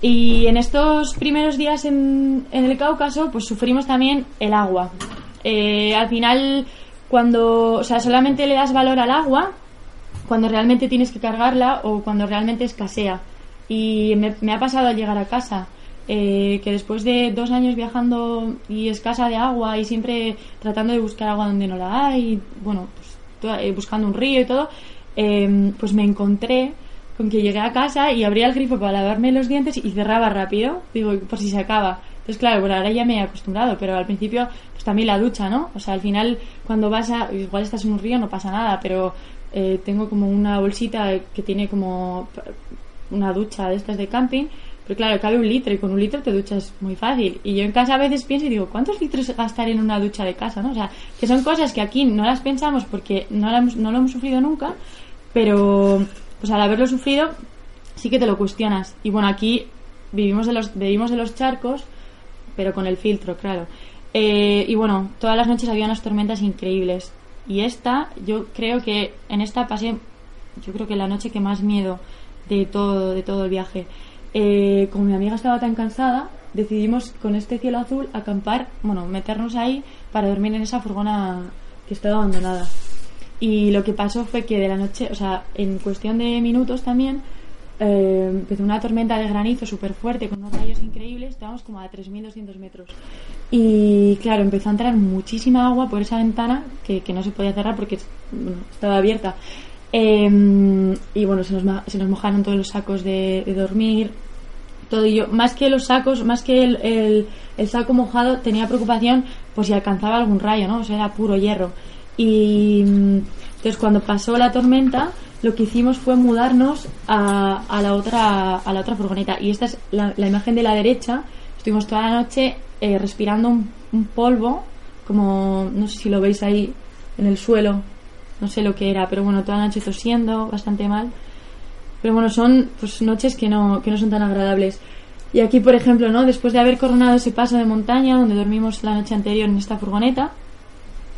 D: Y en estos primeros días en, en el Cáucaso, pues sufrimos también el agua. Eh, al final, cuando, o sea, solamente le das valor al agua cuando realmente tienes que cargarla o cuando realmente escasea. Y me, ha pasado al llegar a casa, eh, que después de dos años viajando y escasa de agua y siempre tratando de buscar agua donde no la hay, bueno, pues, to- eh, buscando un río y todo, eh, pues me encontré con que llegué a casa y abría el grifo para lavarme los dientes y cerraba rápido, digo, por si se acaba. Entonces, claro, bueno, ahora ya me he acostumbrado, pero al principio, pues también la ducha, ¿no? O sea, al final, cuando vas a, igual estás en un río, no pasa nada, pero eh, tengo como una bolsita que tiene como una ducha de estas de camping, pero claro, cabe un litro y con un litro te duchas muy fácil. Y yo en casa a veces pienso y digo, ¿cuántos litros gastar en una ducha de casa? ¿no? O sea, que son cosas que aquí no las pensamos porque no, la no lo hemos sufrido nunca, pero pues al haberlo sufrido sí que te lo cuestionas. Y bueno, aquí vivimos de los, vivimos de los charcos, pero con el filtro, claro. Eh, y bueno, todas las noches había unas tormentas increíbles. Y esta, yo creo que en esta pasé, yo creo que la noche que más miedo de todo, de todo el viaje. Eh, como mi amiga estaba tan cansada, decidimos con este cielo azul acampar, bueno, meternos ahí para dormir en esa furgona que estaba abandonada. Y lo que pasó fue que de la noche, o sea, en cuestión de minutos también, eh, empezó una tormenta de granizo súper fuerte con unos rayos increíbles, estábamos como a 3.200 metros. Y claro, empezó a entrar muchísima agua por esa ventana que, que no se podía cerrar porque bueno, estaba abierta. Eh, y bueno, se nos, se nos mojaron todos los sacos de, de dormir, todo y yo, más que los sacos, más que el, el- el saco mojado, tenía preocupación por si alcanzaba algún rayo, ¿no? O sea, era puro hierro. Y mm, entonces cuando pasó la tormenta, lo que hicimos fue mudarnos a, a la otra a la otra furgoneta. Y esta es la, la imagen de la derecha. Estuvimos toda la noche eh, respirando un, un polvo, como no sé si lo veis ahí en el suelo, no sé lo que era, pero bueno, toda la noche tosiendo, bastante mal. Pero bueno, son pues noches que no, que no son tan agradables. Y aquí, por ejemplo, ¿no? Después de haber coronado ese paso de montaña donde dormimos la noche anterior en esta furgoneta,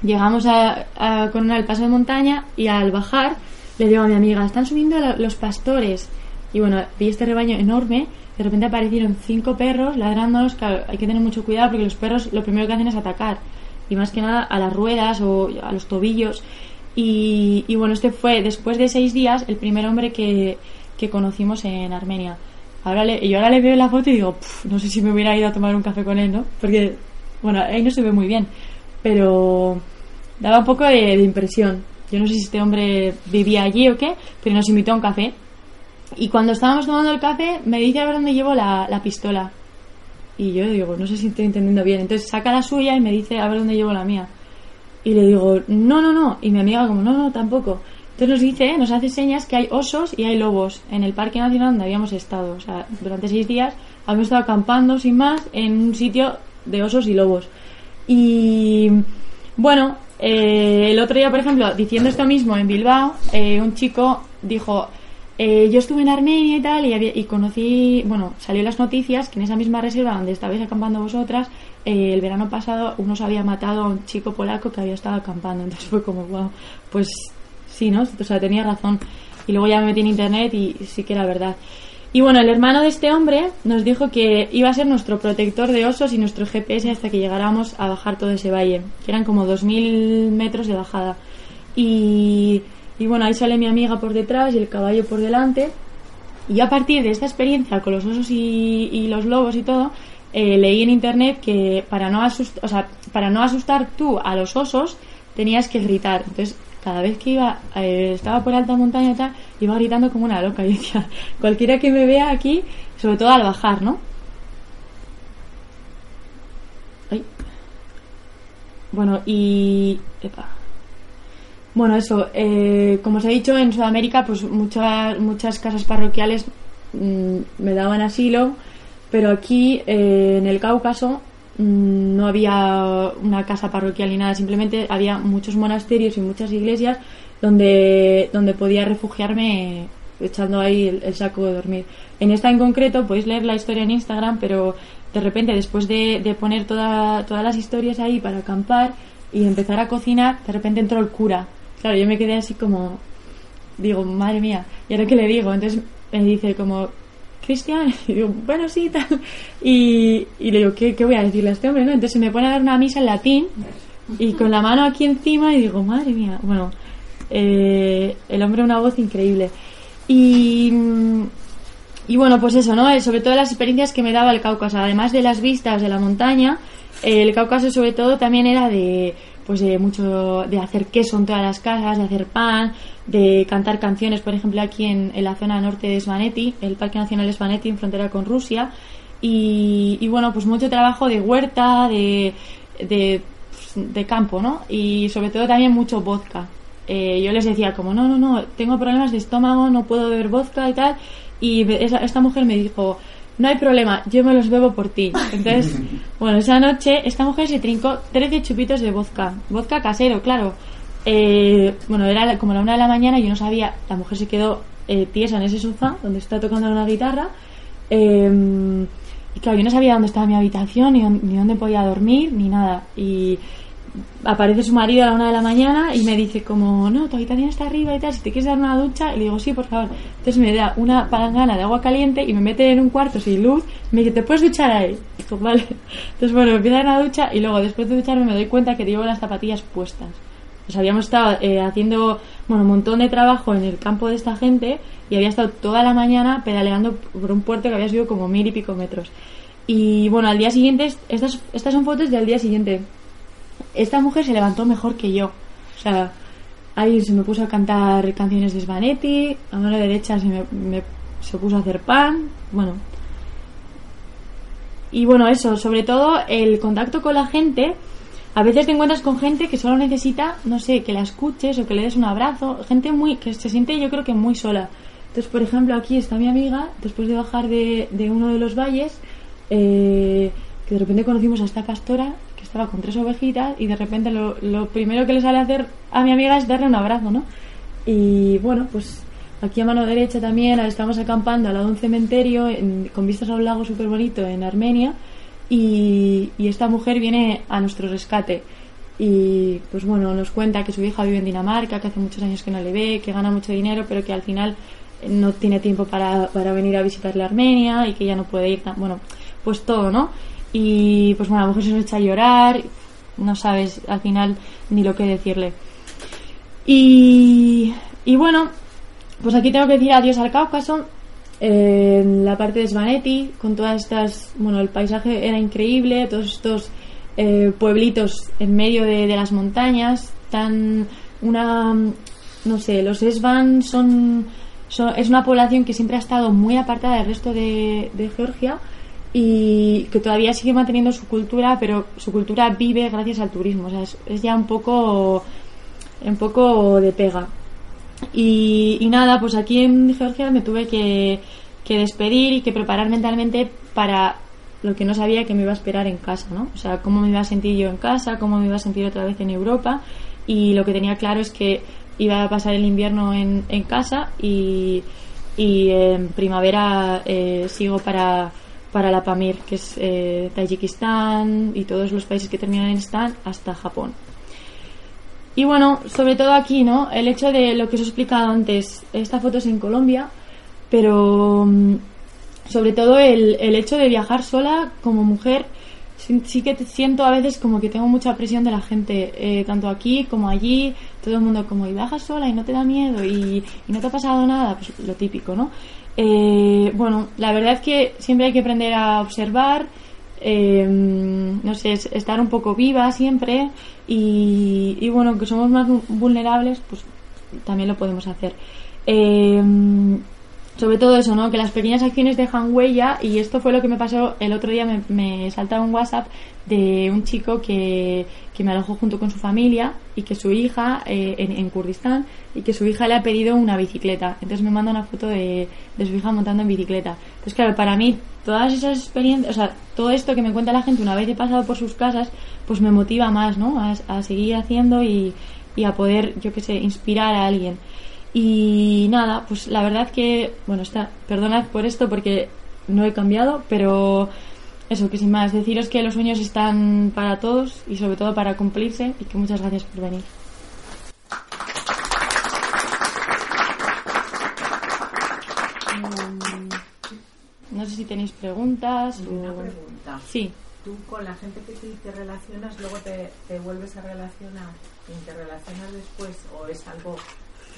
D: llegamos a, a coronar el paso de montaña y al bajar le digo a mi amiga, están subiendo lo- los pastores. Y bueno, vi este rebaño enorme, de repente aparecieron cinco perros ladrándonos, claro, hay que tener mucho cuidado porque los perros lo primero que hacen es atacar. Y más que nada a las ruedas o a los tobillos. Y, y bueno, este fue, después de seis días, el primer hombre que, que conocimos en Armenia. Ahora le, yo ahora le veo la foto y digo, "Puf, no sé si me hubiera ido a tomar un café con él, ¿no? Porque, bueno, ahí no se ve muy bien, pero daba un poco de, de impresión. Yo no sé si este hombre vivía allí o qué, pero nos invitó a un café. Y cuando estábamos tomando el café, me dice a ver dónde llevo la, la pistola. Y yo digo, no sé si estoy entendiendo bien. Entonces saca la suya y me dice a ver dónde llevo la mía. Y le digo, no, no, no. Y mi amiga como, no, no, tampoco. Entonces nos dice, nos hace señas que hay osos y hay lobos en el Parque Nacional donde habíamos estado. O sea, durante seis días habíamos estado acampando sin más en un sitio de osos y lobos. Y bueno, eh, el otro día, por ejemplo, diciendo esto mismo en Bilbao, eh, un chico dijo, eh, yo estuve en Armenia y tal, y, había- y conocí, bueno, salió las noticias que en esa misma reserva donde estabais acampando vosotras, eh, el verano pasado uno se había matado a un chico polaco que había estado acampando. Entonces fue como, wow, pues sí, ¿no? O sea, tenía razón. Y luego ya me metí en internet y sí que era verdad. Y bueno, el hermano de este hombre nos dijo que iba a ser nuestro protector de osos y nuestro GPS hasta que llegáramos a bajar todo ese valle, que eran como 2.000 metros de bajada. Y, y bueno, ahí sale mi amiga por detrás y el caballo por delante. Y a partir de esta experiencia con los osos y, los lobos y todo, eh, leí en internet que para no, asust- o sea, para no asustar tú a los osos tenías que gritar. Entonces, cada vez que iba, eh, estaba por alta montaña y tal, iba gritando como una loca. Y decía, cualquiera que me vea aquí, sobre todo al bajar, ¿no? Ay. Bueno, y... epa. Bueno, eso, eh, como os he dicho, en Sudamérica, pues muchas, muchas casas parroquiales mm, me daban asilo, pero aquí, eh, en el Cáucaso, no había una casa parroquial ni nada, simplemente había muchos monasterios y muchas iglesias donde, donde podía refugiarme echando ahí el, el saco de dormir. En esta en concreto podéis leer la historia en Instagram, pero de repente después de, de poner toda- todas las historias ahí para acampar y empezar a cocinar, de repente entró el cura. Claro, yo me quedé así como, digo, madre mía, ¿y ahora qué le digo? Entonces me dice como, Cristian, y digo, bueno, sí, tal. Y, le digo, ¿qué, ¿qué voy a decirle a este hombre? no? Entonces me pone a dar una misa en latín y con la mano aquí encima y digo, madre mía, bueno, eh, el hombre una voz increíble. Y, y bueno, pues eso, ¿no? Eh, Sobre todo las experiencias que me daba el Cáucaso, además de las vistas de la montaña, eh, el Cáucaso sobre todo también era de pues de mucho de hacer queso en todas las casas, de hacer pan, de cantar canciones, por ejemplo aquí en, en la zona norte de Svaneti, el Parque Nacional Svaneti en frontera con Rusia y, y bueno, pues mucho trabajo de huerta, de, de, campo, ¿no? Y sobre todo también mucho vodka. Eh, yo les decía como, no, no, no, tengo problemas de estómago, no puedo beber vodka y tal. Y esta mujer me dijo, no hay problema, yo me los bebo por ti. Entonces, bueno, esa noche esta mujer se trincó 13 chupitos de vodka. Vodka casero, claro. Eh, bueno, era como la una de la mañana y yo no sabía, la mujer se quedó eh, tiesa en ese sofá donde está tocando una guitarra. Eh, y claro, yo no sabía dónde estaba mi habitación, ni, dónde- ni dónde podía dormir, ni nada. Y aparece su marido a la una de la mañana y me dice como, no, tu habitación está arriba y tal, si te quieres dar una ducha, y le digo, sí, por favor. Entonces me da una palangana de agua caliente y me mete en un cuarto sin luz, me dice, ¿te puedes duchar ahí? Vale. Entonces bueno, me empieza a dar una ducha y luego después de ducharme me doy cuenta que llevo las zapatillas puestas. Pues habíamos estado eh, haciendo bueno, un montón de trabajo en el campo de esta gente y había estado toda la mañana pedaleando por un puerto que había subido como mil y pico metros. Y bueno, al día siguiente, estas, estas son fotos del día siguiente. Esta mujer se levantó mejor que yo. O sea, ahí se me puso a cantar canciones de Svanetti, a mano derecha se me, me- se puso a hacer pan. Bueno, y bueno, eso, sobre todo el contacto con la gente. A veces te encuentras con gente que solo necesita, no sé, que la escuches o que le des un abrazo. Gente muy que se siente, yo creo que muy sola. Entonces, por ejemplo, aquí está mi amiga, después de bajar de, de uno de los valles, eh, que de repente conocimos a esta pastora que estaba con tres ovejitas y de repente lo, lo primero que le sale a hacer a mi amiga es darle un abrazo, ¿no? Y bueno, pues aquí a mano derecha también estamos acampando al lado de un cementerio en- con vistas a un lago súper bonito en Armenia y, y esta mujer viene a nuestro rescate y pues bueno, nos cuenta que su hija vive en Dinamarca, que hace muchos años que no le ve, que gana mucho dinero, pero que al final eh, no tiene tiempo para, para venir a visitarle a Armenia y que ya no puede ir tan, bueno, pues todo, ¿no? Y pues bueno, la mujer se nos echa a llorar, no sabes al final ni lo que decirle. Y, y bueno, pues aquí tengo que decir adiós al Cáucaso. En la parte de Svaneti, con todas estas. Bueno, el paisaje era increíble, todos estos eh, pueblitos en medio de, de las montañas, tan. Una. No sé, los Svan son, son- Es una población que siempre ha estado muy apartada del resto de Georgia y que todavía sigue manteniendo su cultura, pero su cultura vive gracias al turismo. O sea, es, ya un poco. Un poco de pega. Y, y nada, pues aquí en Georgia me tuve que, que despedir y que preparar mentalmente para lo que no sabía que me iba a esperar en casa, ¿no? O sea, cómo me iba a sentir yo en casa, cómo me iba a sentir otra vez en Europa. Y lo que tenía claro es que iba a pasar el invierno en, en casa y, y en primavera eh, sigo para, para la Pamir, que es eh, Tayikistán y todos los países que terminan en Stan hasta Japón. Y bueno, sobre todo aquí, ¿no? El hecho de lo que os he explicado antes, esta foto es en Colombia, pero mm, sobre todo el, el hecho de viajar sola como mujer, sí, que siento a veces como que tengo mucha presión de la gente, eh, tanto aquí como allí, todo el mundo como, y viajas sola y no te da miedo y, y no te ha pasado nada, pues lo típico, ¿no? Eh, bueno, la verdad es que siempre hay que aprender a observar, eh, no sé, es- estar un poco viva siempre y, y bueno, que somos más vu- vulnerables, pues también lo podemos hacer. Eh, sobre todo eso, ¿no? Que las pequeñas acciones dejan huella y esto fue lo que me pasó el otro día, me, me saltaba un WhatsApp de un chico que, que me alojó junto con su familia y que su hija, eh, en, en Kurdistán, y que su hija le ha pedido una bicicleta. Entonces me manda una foto de, de su hija montando en bicicleta. Entonces claro, para mí todas esas experiencias, o sea, todo esto que me cuenta la gente una vez he pasado por sus casas, pues me motiva más, ¿no? A, a seguir haciendo y, y a poder, yo qué sé, inspirar a alguien. Y nada, pues la verdad que, bueno, está, perdonad por esto porque no he cambiado, pero eso, que sin más, deciros que los sueños están para todos y sobre todo para cumplirse y que muchas gracias por venir. Mm, No sé si tenéis preguntas
E: Una
D: o...
E: pregunta.
D: Sí.
E: Tú con la gente que te, te relacionas, luego te, te vuelves a relacionar, te interrelacionas después o es algo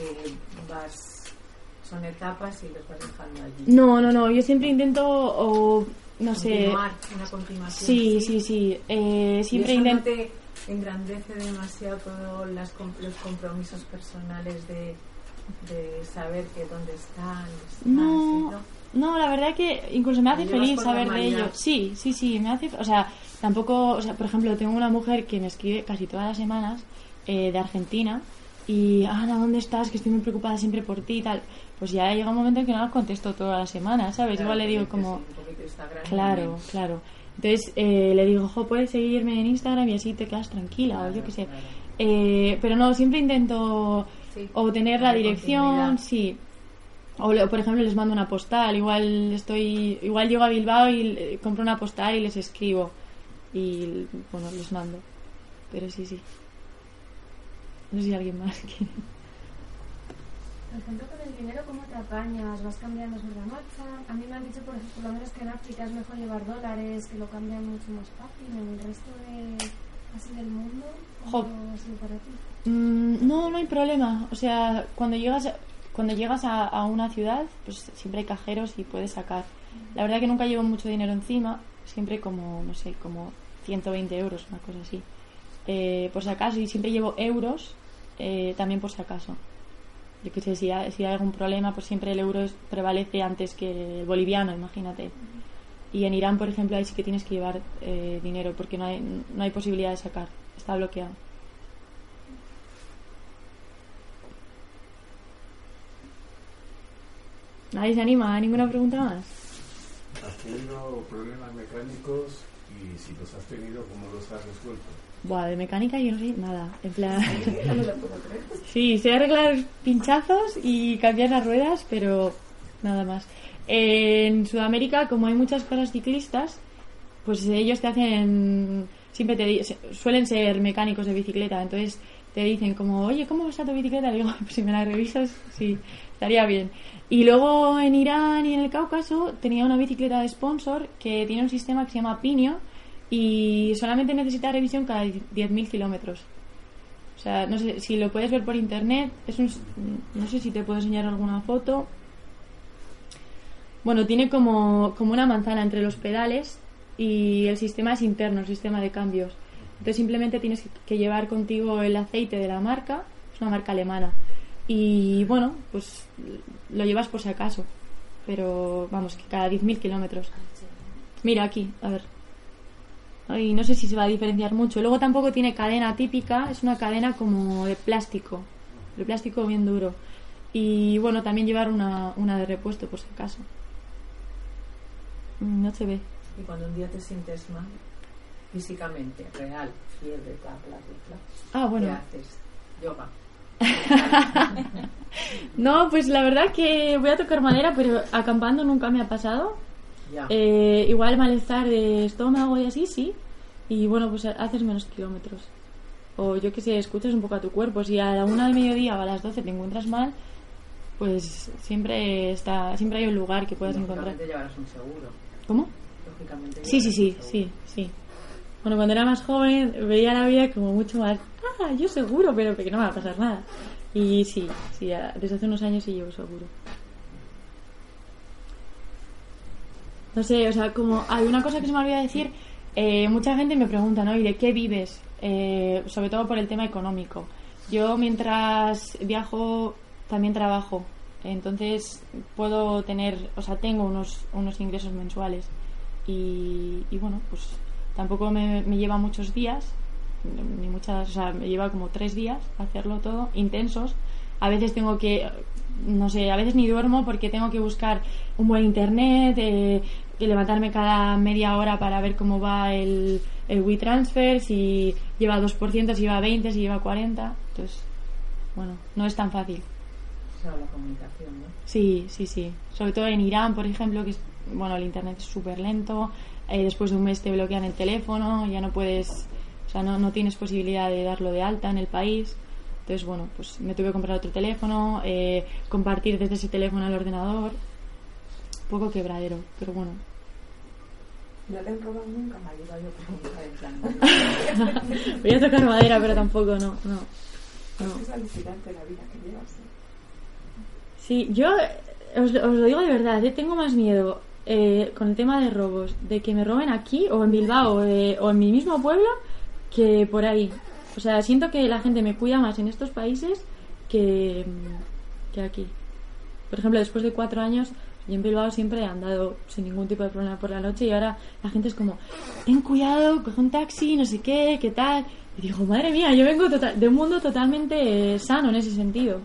E: que vas, son etapas y los vas dejando allí.
D: No, no, no, yo siempre intento, o no sé...
E: Una continuación.
D: Sí, sí, sí. eh, siempre
E: ¿Y eso no
D: intento...
E: te engrandece demasiado todos los compromisos personales de, de saber que dónde están?
D: No,
E: ¿no?
D: no, la verdad que incluso me hace feliz saber de ello. Sí, sí, sí, me hace, o sea, tampoco, o sea, por ejemplo, tengo una mujer que me escribe casi todas las semanas eh, de Argentina y, Ana, ¿dónde estás? Que estoy muy preocupada siempre por ti y tal. Pues ya llega un momento en que no la contesto toda la semana, ¿sabes?
E: Claro,
D: Igual le digo como, claro, claro. Entonces eh, le digo, jo, puedes seguirme en Instagram y así te quedas tranquila, o yo qué sé.
E: claro.
D: Eh, pero no, siempre intento
E: Sí,
D: o tener la dirección, sí. O por ejemplo les mando una postal, igual estoy, igual llego a Bilbao y eh, compro una postal y les escribo y bueno les mando. Pero sí, sí. No sé si alguien más quiere.
F: Por ejemplo, con el dinero, ¿cómo te apañas? ¿Vas cambiando sobre la marcha? A mí me han dicho, por, por lo menos, que en África es mejor llevar dólares, que lo cambian mucho más fácil. En el resto de, así del mundo, ¿cómo ha sido para ti?
D: Mm, no, no hay problema. O sea, cuando llegas a, cuando llegas a, a una ciudad, pues siempre hay cajeros y puedes sacar. La verdad que nunca llevo mucho dinero encima, siempre como, no sé, como 120 euros, una cosa así. Eh, por si acaso, y siempre llevo euros eh, también por si acaso. Yo qué sé, si hay, si hay algún problema, pues siempre el euro es- prevalece antes que el boliviano, imagínate. Y en Irán, por ejemplo, ahí sí que tienes que llevar eh, dinero porque no hay, no hay posibilidad de sacar, está bloqueado. ¿Nadie se anima a ninguna pregunta más?
G: ¿Has tenido problemas mecánicos Y si los has tenido, ¿cómo los has resuelto?
D: Buah, de mecánica yo no sé nada. En plan. sí, sé arreglar pinchazos y cambiar las ruedas, pero nada más. En Sudamérica, como hay muchas caras ciclistas, pues ellos te hacen. Siempre te suelen ser mecánicos de bicicleta, entonces te dicen como, oye, ¿cómo está tu bicicleta? Le digo, pues si me la revisas, sí, estaría bien. Y luego en Irán y en el Cáucaso tenía una bicicleta de sponsor que tiene un sistema que se llama Pinio y solamente necesita revisión cada 10.000 kilómetros. O sea, no sé si lo puedes ver por internet, es un, no sé si te puedo enseñar alguna foto. Bueno, tiene como, como una manzana entre los pedales y el sistema es interno, el sistema de cambios. Entonces simplemente tienes que llevar contigo el aceite de la marca, es una marca alemana. Y bueno, pues lo llevas por si acaso. Pero vamos, que cada 10.000 kilómetros. Mira aquí, a ver. Ay, no sé si se va a diferenciar mucho. Luego tampoco tiene cadena típica, es una cadena como de plástico. De plástico bien duro. Y bueno, también llevar una, una de repuesto por si acaso. Mm, No se ve.
E: Y cuando un día te sientes mal, físicamente, real, fiebre, bla, bla, bla,
D: Ah, bueno.
E: ¿qué haces? Yoga.
D: No, pues la verdad que voy a tocar madera, pero acampando nunca me ha pasado. Eh, igual malestar de estómago y así, sí. Y bueno, pues haces menos kilómetros. O yo que sé, escuchas un poco a tu cuerpo. Si a la una del mediodía o a las 12 te encuentras mal, pues siempre está siempre hay un lugar que puedas encontrar.
E: Llevarás un seguro.
D: ¿Cómo?
E: Lógicamente
D: Sí, sí, sí, sí, sí. Bueno, cuando era más joven veía la vida como mucho más, ah, yo seguro, pero que no me va a pasar nada. Y sí, sí, desde hace unos años sí llevo seguro. No sé, o sea, como hay una cosa que se me olvidó decir, eh, mucha gente me pregunta, ¿no? ¿Y de qué vives? Eh, sobre todo por el tema económico. Yo mientras viajo también trabajo, entonces puedo tener, o sea, tengo unos, unos ingresos mensuales y, y bueno, pues tampoco me, me lleva muchos días, ni muchas, o sea, me lleva como tres días hacerlo todo, intensos. A veces tengo que, no sé, a veces ni duermo porque tengo que buscar un buen internet, eh, que levantarme cada media hora para ver cómo va el, el WeTransfer, si lleva 2%, si lleva 20, si lleva 40. Entonces, bueno, no es tan fácil.
E: O sea, la comunicación, ¿no?
D: Sí, sí, sí. Sobre todo en Irán, por ejemplo, que es, bueno, el internet es súper lento. eh, después de un mes te bloquean el teléfono, ya no puedes, o sea, no, no tienes posibilidad de darlo de alta en el país. Entonces, bueno, pues me tuve que comprar otro teléfono, eh, compartir desde ese teléfono al ordenador. Un poco quebradero, pero bueno.
E: ¿No te han robado nunca? Me iba yo como en plan.
D: Voy a tocar madera, pero tampoco, no, no. no.
E: Es alucinante la vida que llevas. ¿eh?
D: Sí, yo eh, os, os lo digo de verdad, yo tengo más miedo eh, con el tema de robos, de que me roben aquí o en Bilbao eh, o en mi mismo pueblo que por ahí. O sea, siento que la gente me cuida más en estos países que, que aquí. Por ejemplo, después de cuatro años, yo en Bilbao siempre he andado sin ningún tipo de problema por la noche y ahora la gente es como, ten cuidado, coge un taxi, no sé qué, qué tal. Y digo, madre mía, yo vengo total- de un mundo totalmente eh, sano en ese sentido.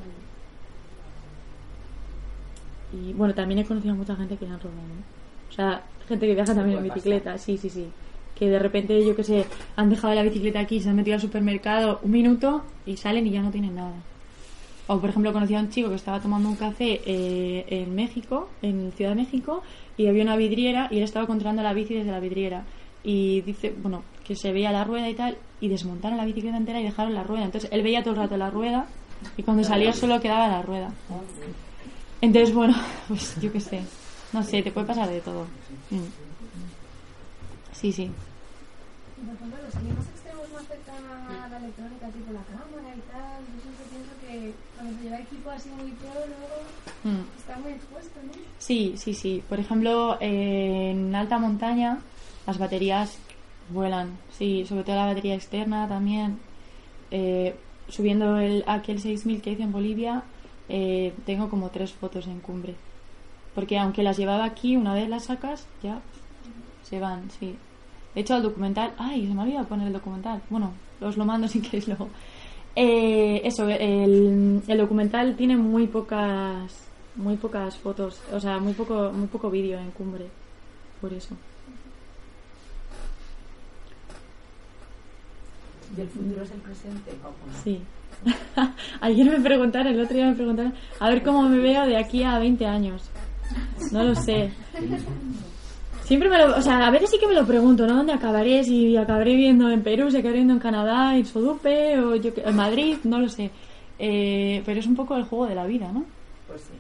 D: Y bueno, también he conocido a mucha gente que han robado, ¿no? O sea, gente que viaja también en bicicleta, sí, sí, sí. Que de repente, yo que sé, han dejado la bicicleta aquí, se han metido al supermercado un minuto y salen y ya no tienen nada. O por ejemplo, conocí a un chico que estaba tomando un café eh, en México, en Ciudad de México, y había una vidriera y él estaba controlando la bici desde la vidriera. Y dice, bueno, que se veía la rueda y tal, y desmontaron la bicicleta entera y dejaron la rueda. Entonces él veía todo el rato la rueda y cuando salía solo quedaba la rueda. Entonces, bueno, pues yo qué sé. No sé, te puede pasar de todo. Mm. Sí, sí.
F: Por ejemplo, los climas extremos más afectan a la electrónica, tipo la cámara y tal. Yo siempre pienso que cuando se lleva equipo así muy pro, luego
D: Mm.
F: está muy expuesto, ¿no?
D: Sí, sí, sí. Por ejemplo, eh, en alta montaña las baterías vuelan. Sí, sobre todo la batería externa también. Eh, subiendo el, aquel 6000 que hice en Bolivia, eh, tengo como tres fotos en cumbre. Porque aunque las llevaba aquí, una vez las sacas, ya se van, sí. De hecho, el documental. ¡Ay! Se me ha olvidado poner el documental. Bueno, os lo mando si queréis luego. Eh, eso, el, el documental tiene muy pocas muy pocas fotos, o sea, muy poco muy poco vídeo en cumbre. Por eso.
E: ¿Y el futuro es el presente?
D: Sí. Ayer me preguntaron, el otro día me preguntaron, a ver cómo me veo de aquí a 20 años. No lo sé. Siempre me lo, o sea, a veces sí que me lo pregunto, ¿no? ¿Dónde acabaré? Si acabaré viviendo en Perú, si acabaré viviendo en Canadá, en Sodupe, o yo, en Madrid, no lo sé. Eh, pero es un poco el juego de la vida, ¿no?
E: Pues sí.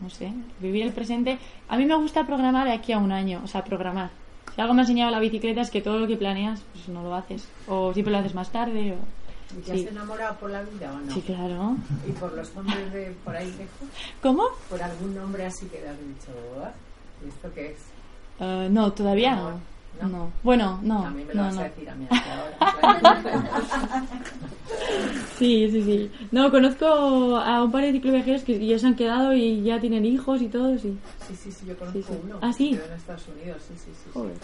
D: No sé, vivir el presente. A mí me gusta programar de aquí a un año, o sea, programar. Si algo me ha enseñado la bicicleta es que todo lo que planeas, pues no lo haces. O siempre lo haces más tarde, o...
E: ¿Y te
D: Sí.
E: has enamorado por la vida o no?
D: Sí, claro.
E: ¿Y por los hombres de por ahí lejos?
D: ¿Cómo?
E: ¿Por algún nombre así que te has dicho, "Ah, ¿y esto qué es?
D: Eh, no, todavía no.
E: ¿No?
D: No. Bueno, no.
E: a mí me lo
D: no,
E: vas
D: no.
E: a decir a mí ahora.
D: Sí, sí, sí. No, conozco a un par de cicloviajeros que ya se han quedado y ya tienen hijos y todo, sí.
E: sí, sí, sí, yo conozco
D: Sí, sí.
E: uno.
D: Ah, sí.
E: en Estados Unidos, sí, sí, sí.
D: Joder.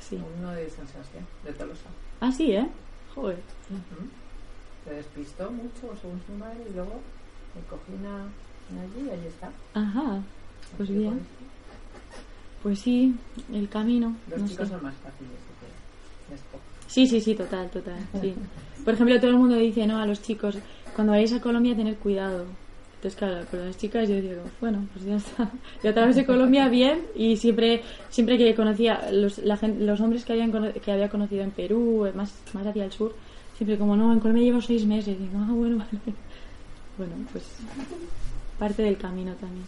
E: sí. Uno de San Sebastián, de Tolosa.
D: Ah, sí, ¿eh? Joder.
E: Ujú. Se despistó mucho según su madre y luego me cogí una, una allí y ahí está.
D: Ajá. Pues
E: Así
D: bien. Pues sí, el camino.
E: Los
D: no
E: chicos
D: sé.
E: son más fáciles que.
D: Sí, sí, sí, total, total. Sí. Por ejemplo, todo el mundo dice, ¿no? A los chicos, cuando vayáis a Colombia, tener cuidado. Entonces, claro, con las chicas yo digo, bueno, pues ya está. Yo atravesé Colombia bien y siempre siempre que conocía los, la gente, los hombres que, habían, que había conocido en Perú, más, más hacia el sur, siempre como, no, en Colombia llevo seis meses. Y digo, ah, bueno, vale. Bueno, pues parte del camino también.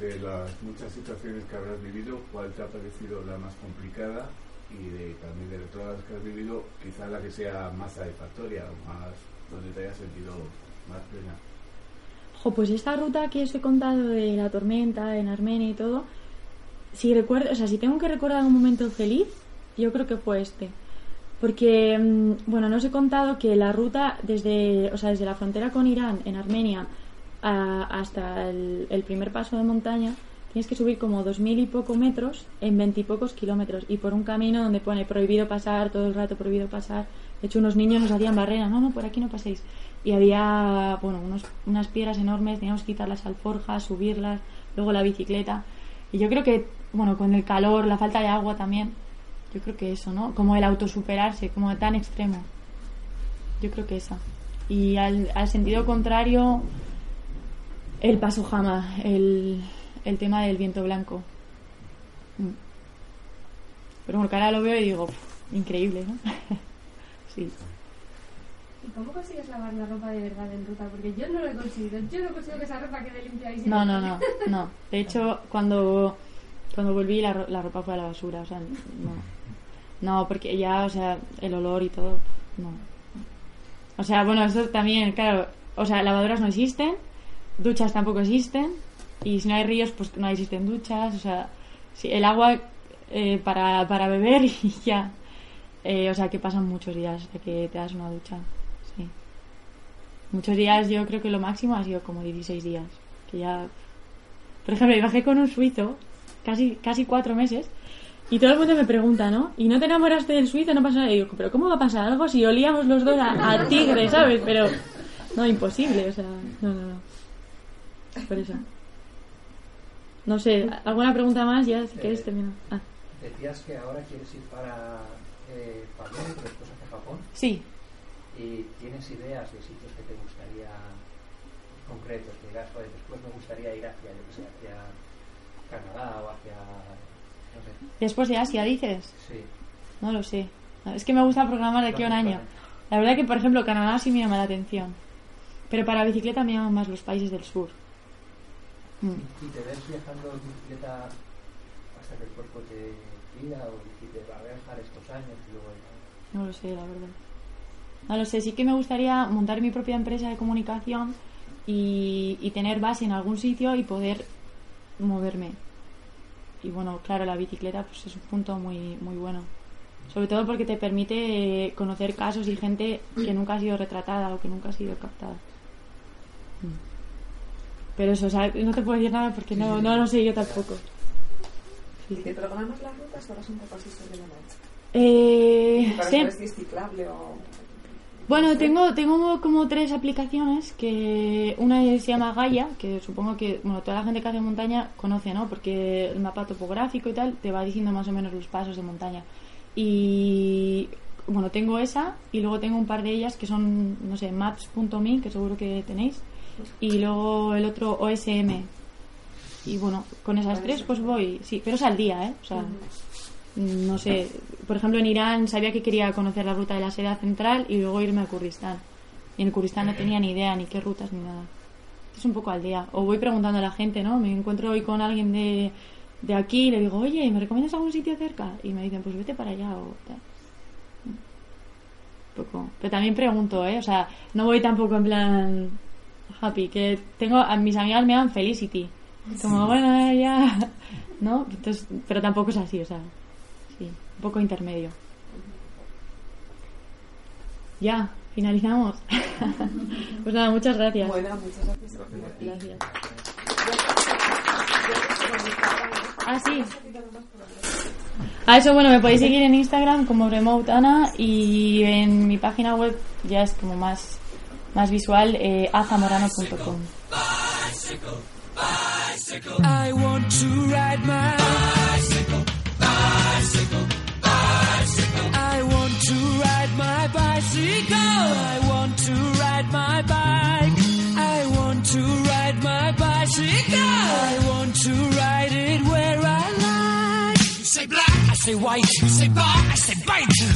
G: De las muchas situaciones que habrás vivido, ¿cuál te ha parecido la más complicada? Y de, también de todas las que has vivido, quizá la que sea más satisfactoria o más donde te hayas sentido más plena.
D: Jo, pues esta ruta que os he contado de la tormenta en Armenia y todo, si recuerdo, o sea, si tengo que recordar un momento feliz, yo creo que fue este. Porque, mm, bueno, no os he contado que la ruta desde, o sea, desde la frontera con Irán, en Armenia, hasta el, primer paso de montaña, tienes que subir como dos mil y poco metros en veintipocos kilómetros y por un camino donde pone prohibido pasar, todo el rato prohibido pasar. De hecho, unos niños nos hacían barrera, no, no, por aquí no paséis. Y había, bueno, unos, unas piedras enormes, teníamos que quitar las alforjas, subirlas, luego la bicicleta. Y yo creo que, bueno, con el calor, la falta de agua también, yo creo que eso, ¿no? Como el autosuperarse, como tan extremo. Yo creo que esa. Y al sentido contrario, el paso jama, el, el tema del viento blanco. Mm. Pero bueno, que ahora lo veo y digo, "Pff, increíble, ¿no? sí.
F: ¿Y cómo consigues lavar la ropa de verdad en ruta? Porque yo no lo he conseguido. Yo no consigo que esa ropa quede limpia y
D: No, no, no, no. De hecho, cuando, cuando volví la, ro- la ropa fue a la basura, o sea, no. No, porque ya, o sea, el olor y todo, no. O sea, bueno, eso también, claro, o sea, lavadoras no existen, duchas tampoco existen, y si no hay ríos, pues no existen duchas, o sea, el agua eh, para, para beber y ya. Eh, o sea, que pasan muchos días hasta que te das una ducha, sí. Muchos días, yo creo que lo máximo ha sido como 16 días. Que ya. Por ejemplo, bajé con un suizo casi, casi cuatro meses. Y todo el mundo me pregunta, ¿no? ¿Y no te enamoraste del suizo? No pasa nada. Y digo, ¿pero cómo va a pasar algo si olíamos los dos a, a tigre, ¿sabes? Pero. No, imposible, o sea. No, no, no. Por eso. No sé, ¿alguna pregunta más? Ya, si quieres terminar. Ah,
H: Decías que ahora quieres ir para eh, París, después hacia Japón.
D: sí.
H: ¿Y tienes ideas de sitios que te gustaría concretos? Que digas, "Joder, después me gustaría ir hacia, yo qué sé, hacia Canadá o hacia... no sé.
D: Después de Asia, dices.
H: Sí.
D: No lo sé. Es que me gusta programar de aquí a un año. La verdad que, por ejemplo, Canadá sí me llama la atención. Pero para bicicleta me llaman más los países del sur. Mm.
H: ¿Y te ves viajando en bicicleta hasta que el cuerpo te pida o dijiste, va a viajar estos años y luego... ya"?
D: No lo sé, la verdad. No lo sé, sí que me gustaría montar mi propia empresa de comunicación y, y tener base en algún sitio y poder moverme. Y bueno, claro, la bicicleta pues es un punto muy, muy bueno. Sobre todo porque te permite conocer casos y gente que nunca ha sido retratada o que nunca ha sido captada. Mm. Pero eso, o sea, no te puedo decir nada porque no, no lo sé yo tampoco.
I: ¿Y te programas las rutas o eres un poco así sobre la marcha?
D: Eh,
I: Para
D: sí.
I: es ciclable o...
D: Bueno, tengo, tengo como tres aplicaciones que una se llama Gaia, que supongo que bueno, toda la gente que hace montaña conoce, ¿no? Porque el mapa topográfico y tal te va diciendo más o menos los pasos de montaña. Y bueno, tengo esa y luego tengo un par de ellas que son, no sé, maps.me, que seguro que tenéis, y luego el otro OSM. Y bueno, con esas tres pues voy, sí, pero es al día, ¿eh? O sea, no sé, por ejemplo en Irán sabía que quería conocer la ruta de la seda central y luego irme a Kurdistán. Y en Kurdistán no tenía ni idea ni qué rutas ni nada. Es un poco al día. O voy preguntando a la gente, ¿no? Me encuentro hoy con alguien de, de aquí y le digo, oye, ¿me recomiendas algún sitio cerca? Y me dicen, pues vete para allá o tal. Poco. Pero también pregunto, ¿eh? O sea, no voy tampoco en plan happy, que tengo, a mis amigas me llaman Felicity. Como, bueno, ya, ¿no? Entonces, pero tampoco es así, o sea, sí, un poco intermedio. Ya, finalizamos. pues nada, muchas gracias.
I: Bueno, muchas gracias.
D: Gracias. Ah, sí. A eso, bueno, me podéis seguir en Instagram como Remote Ana y en mi página web ya es como más, más visual, eh, azamorano.com.
C: Say black, white. You say bar,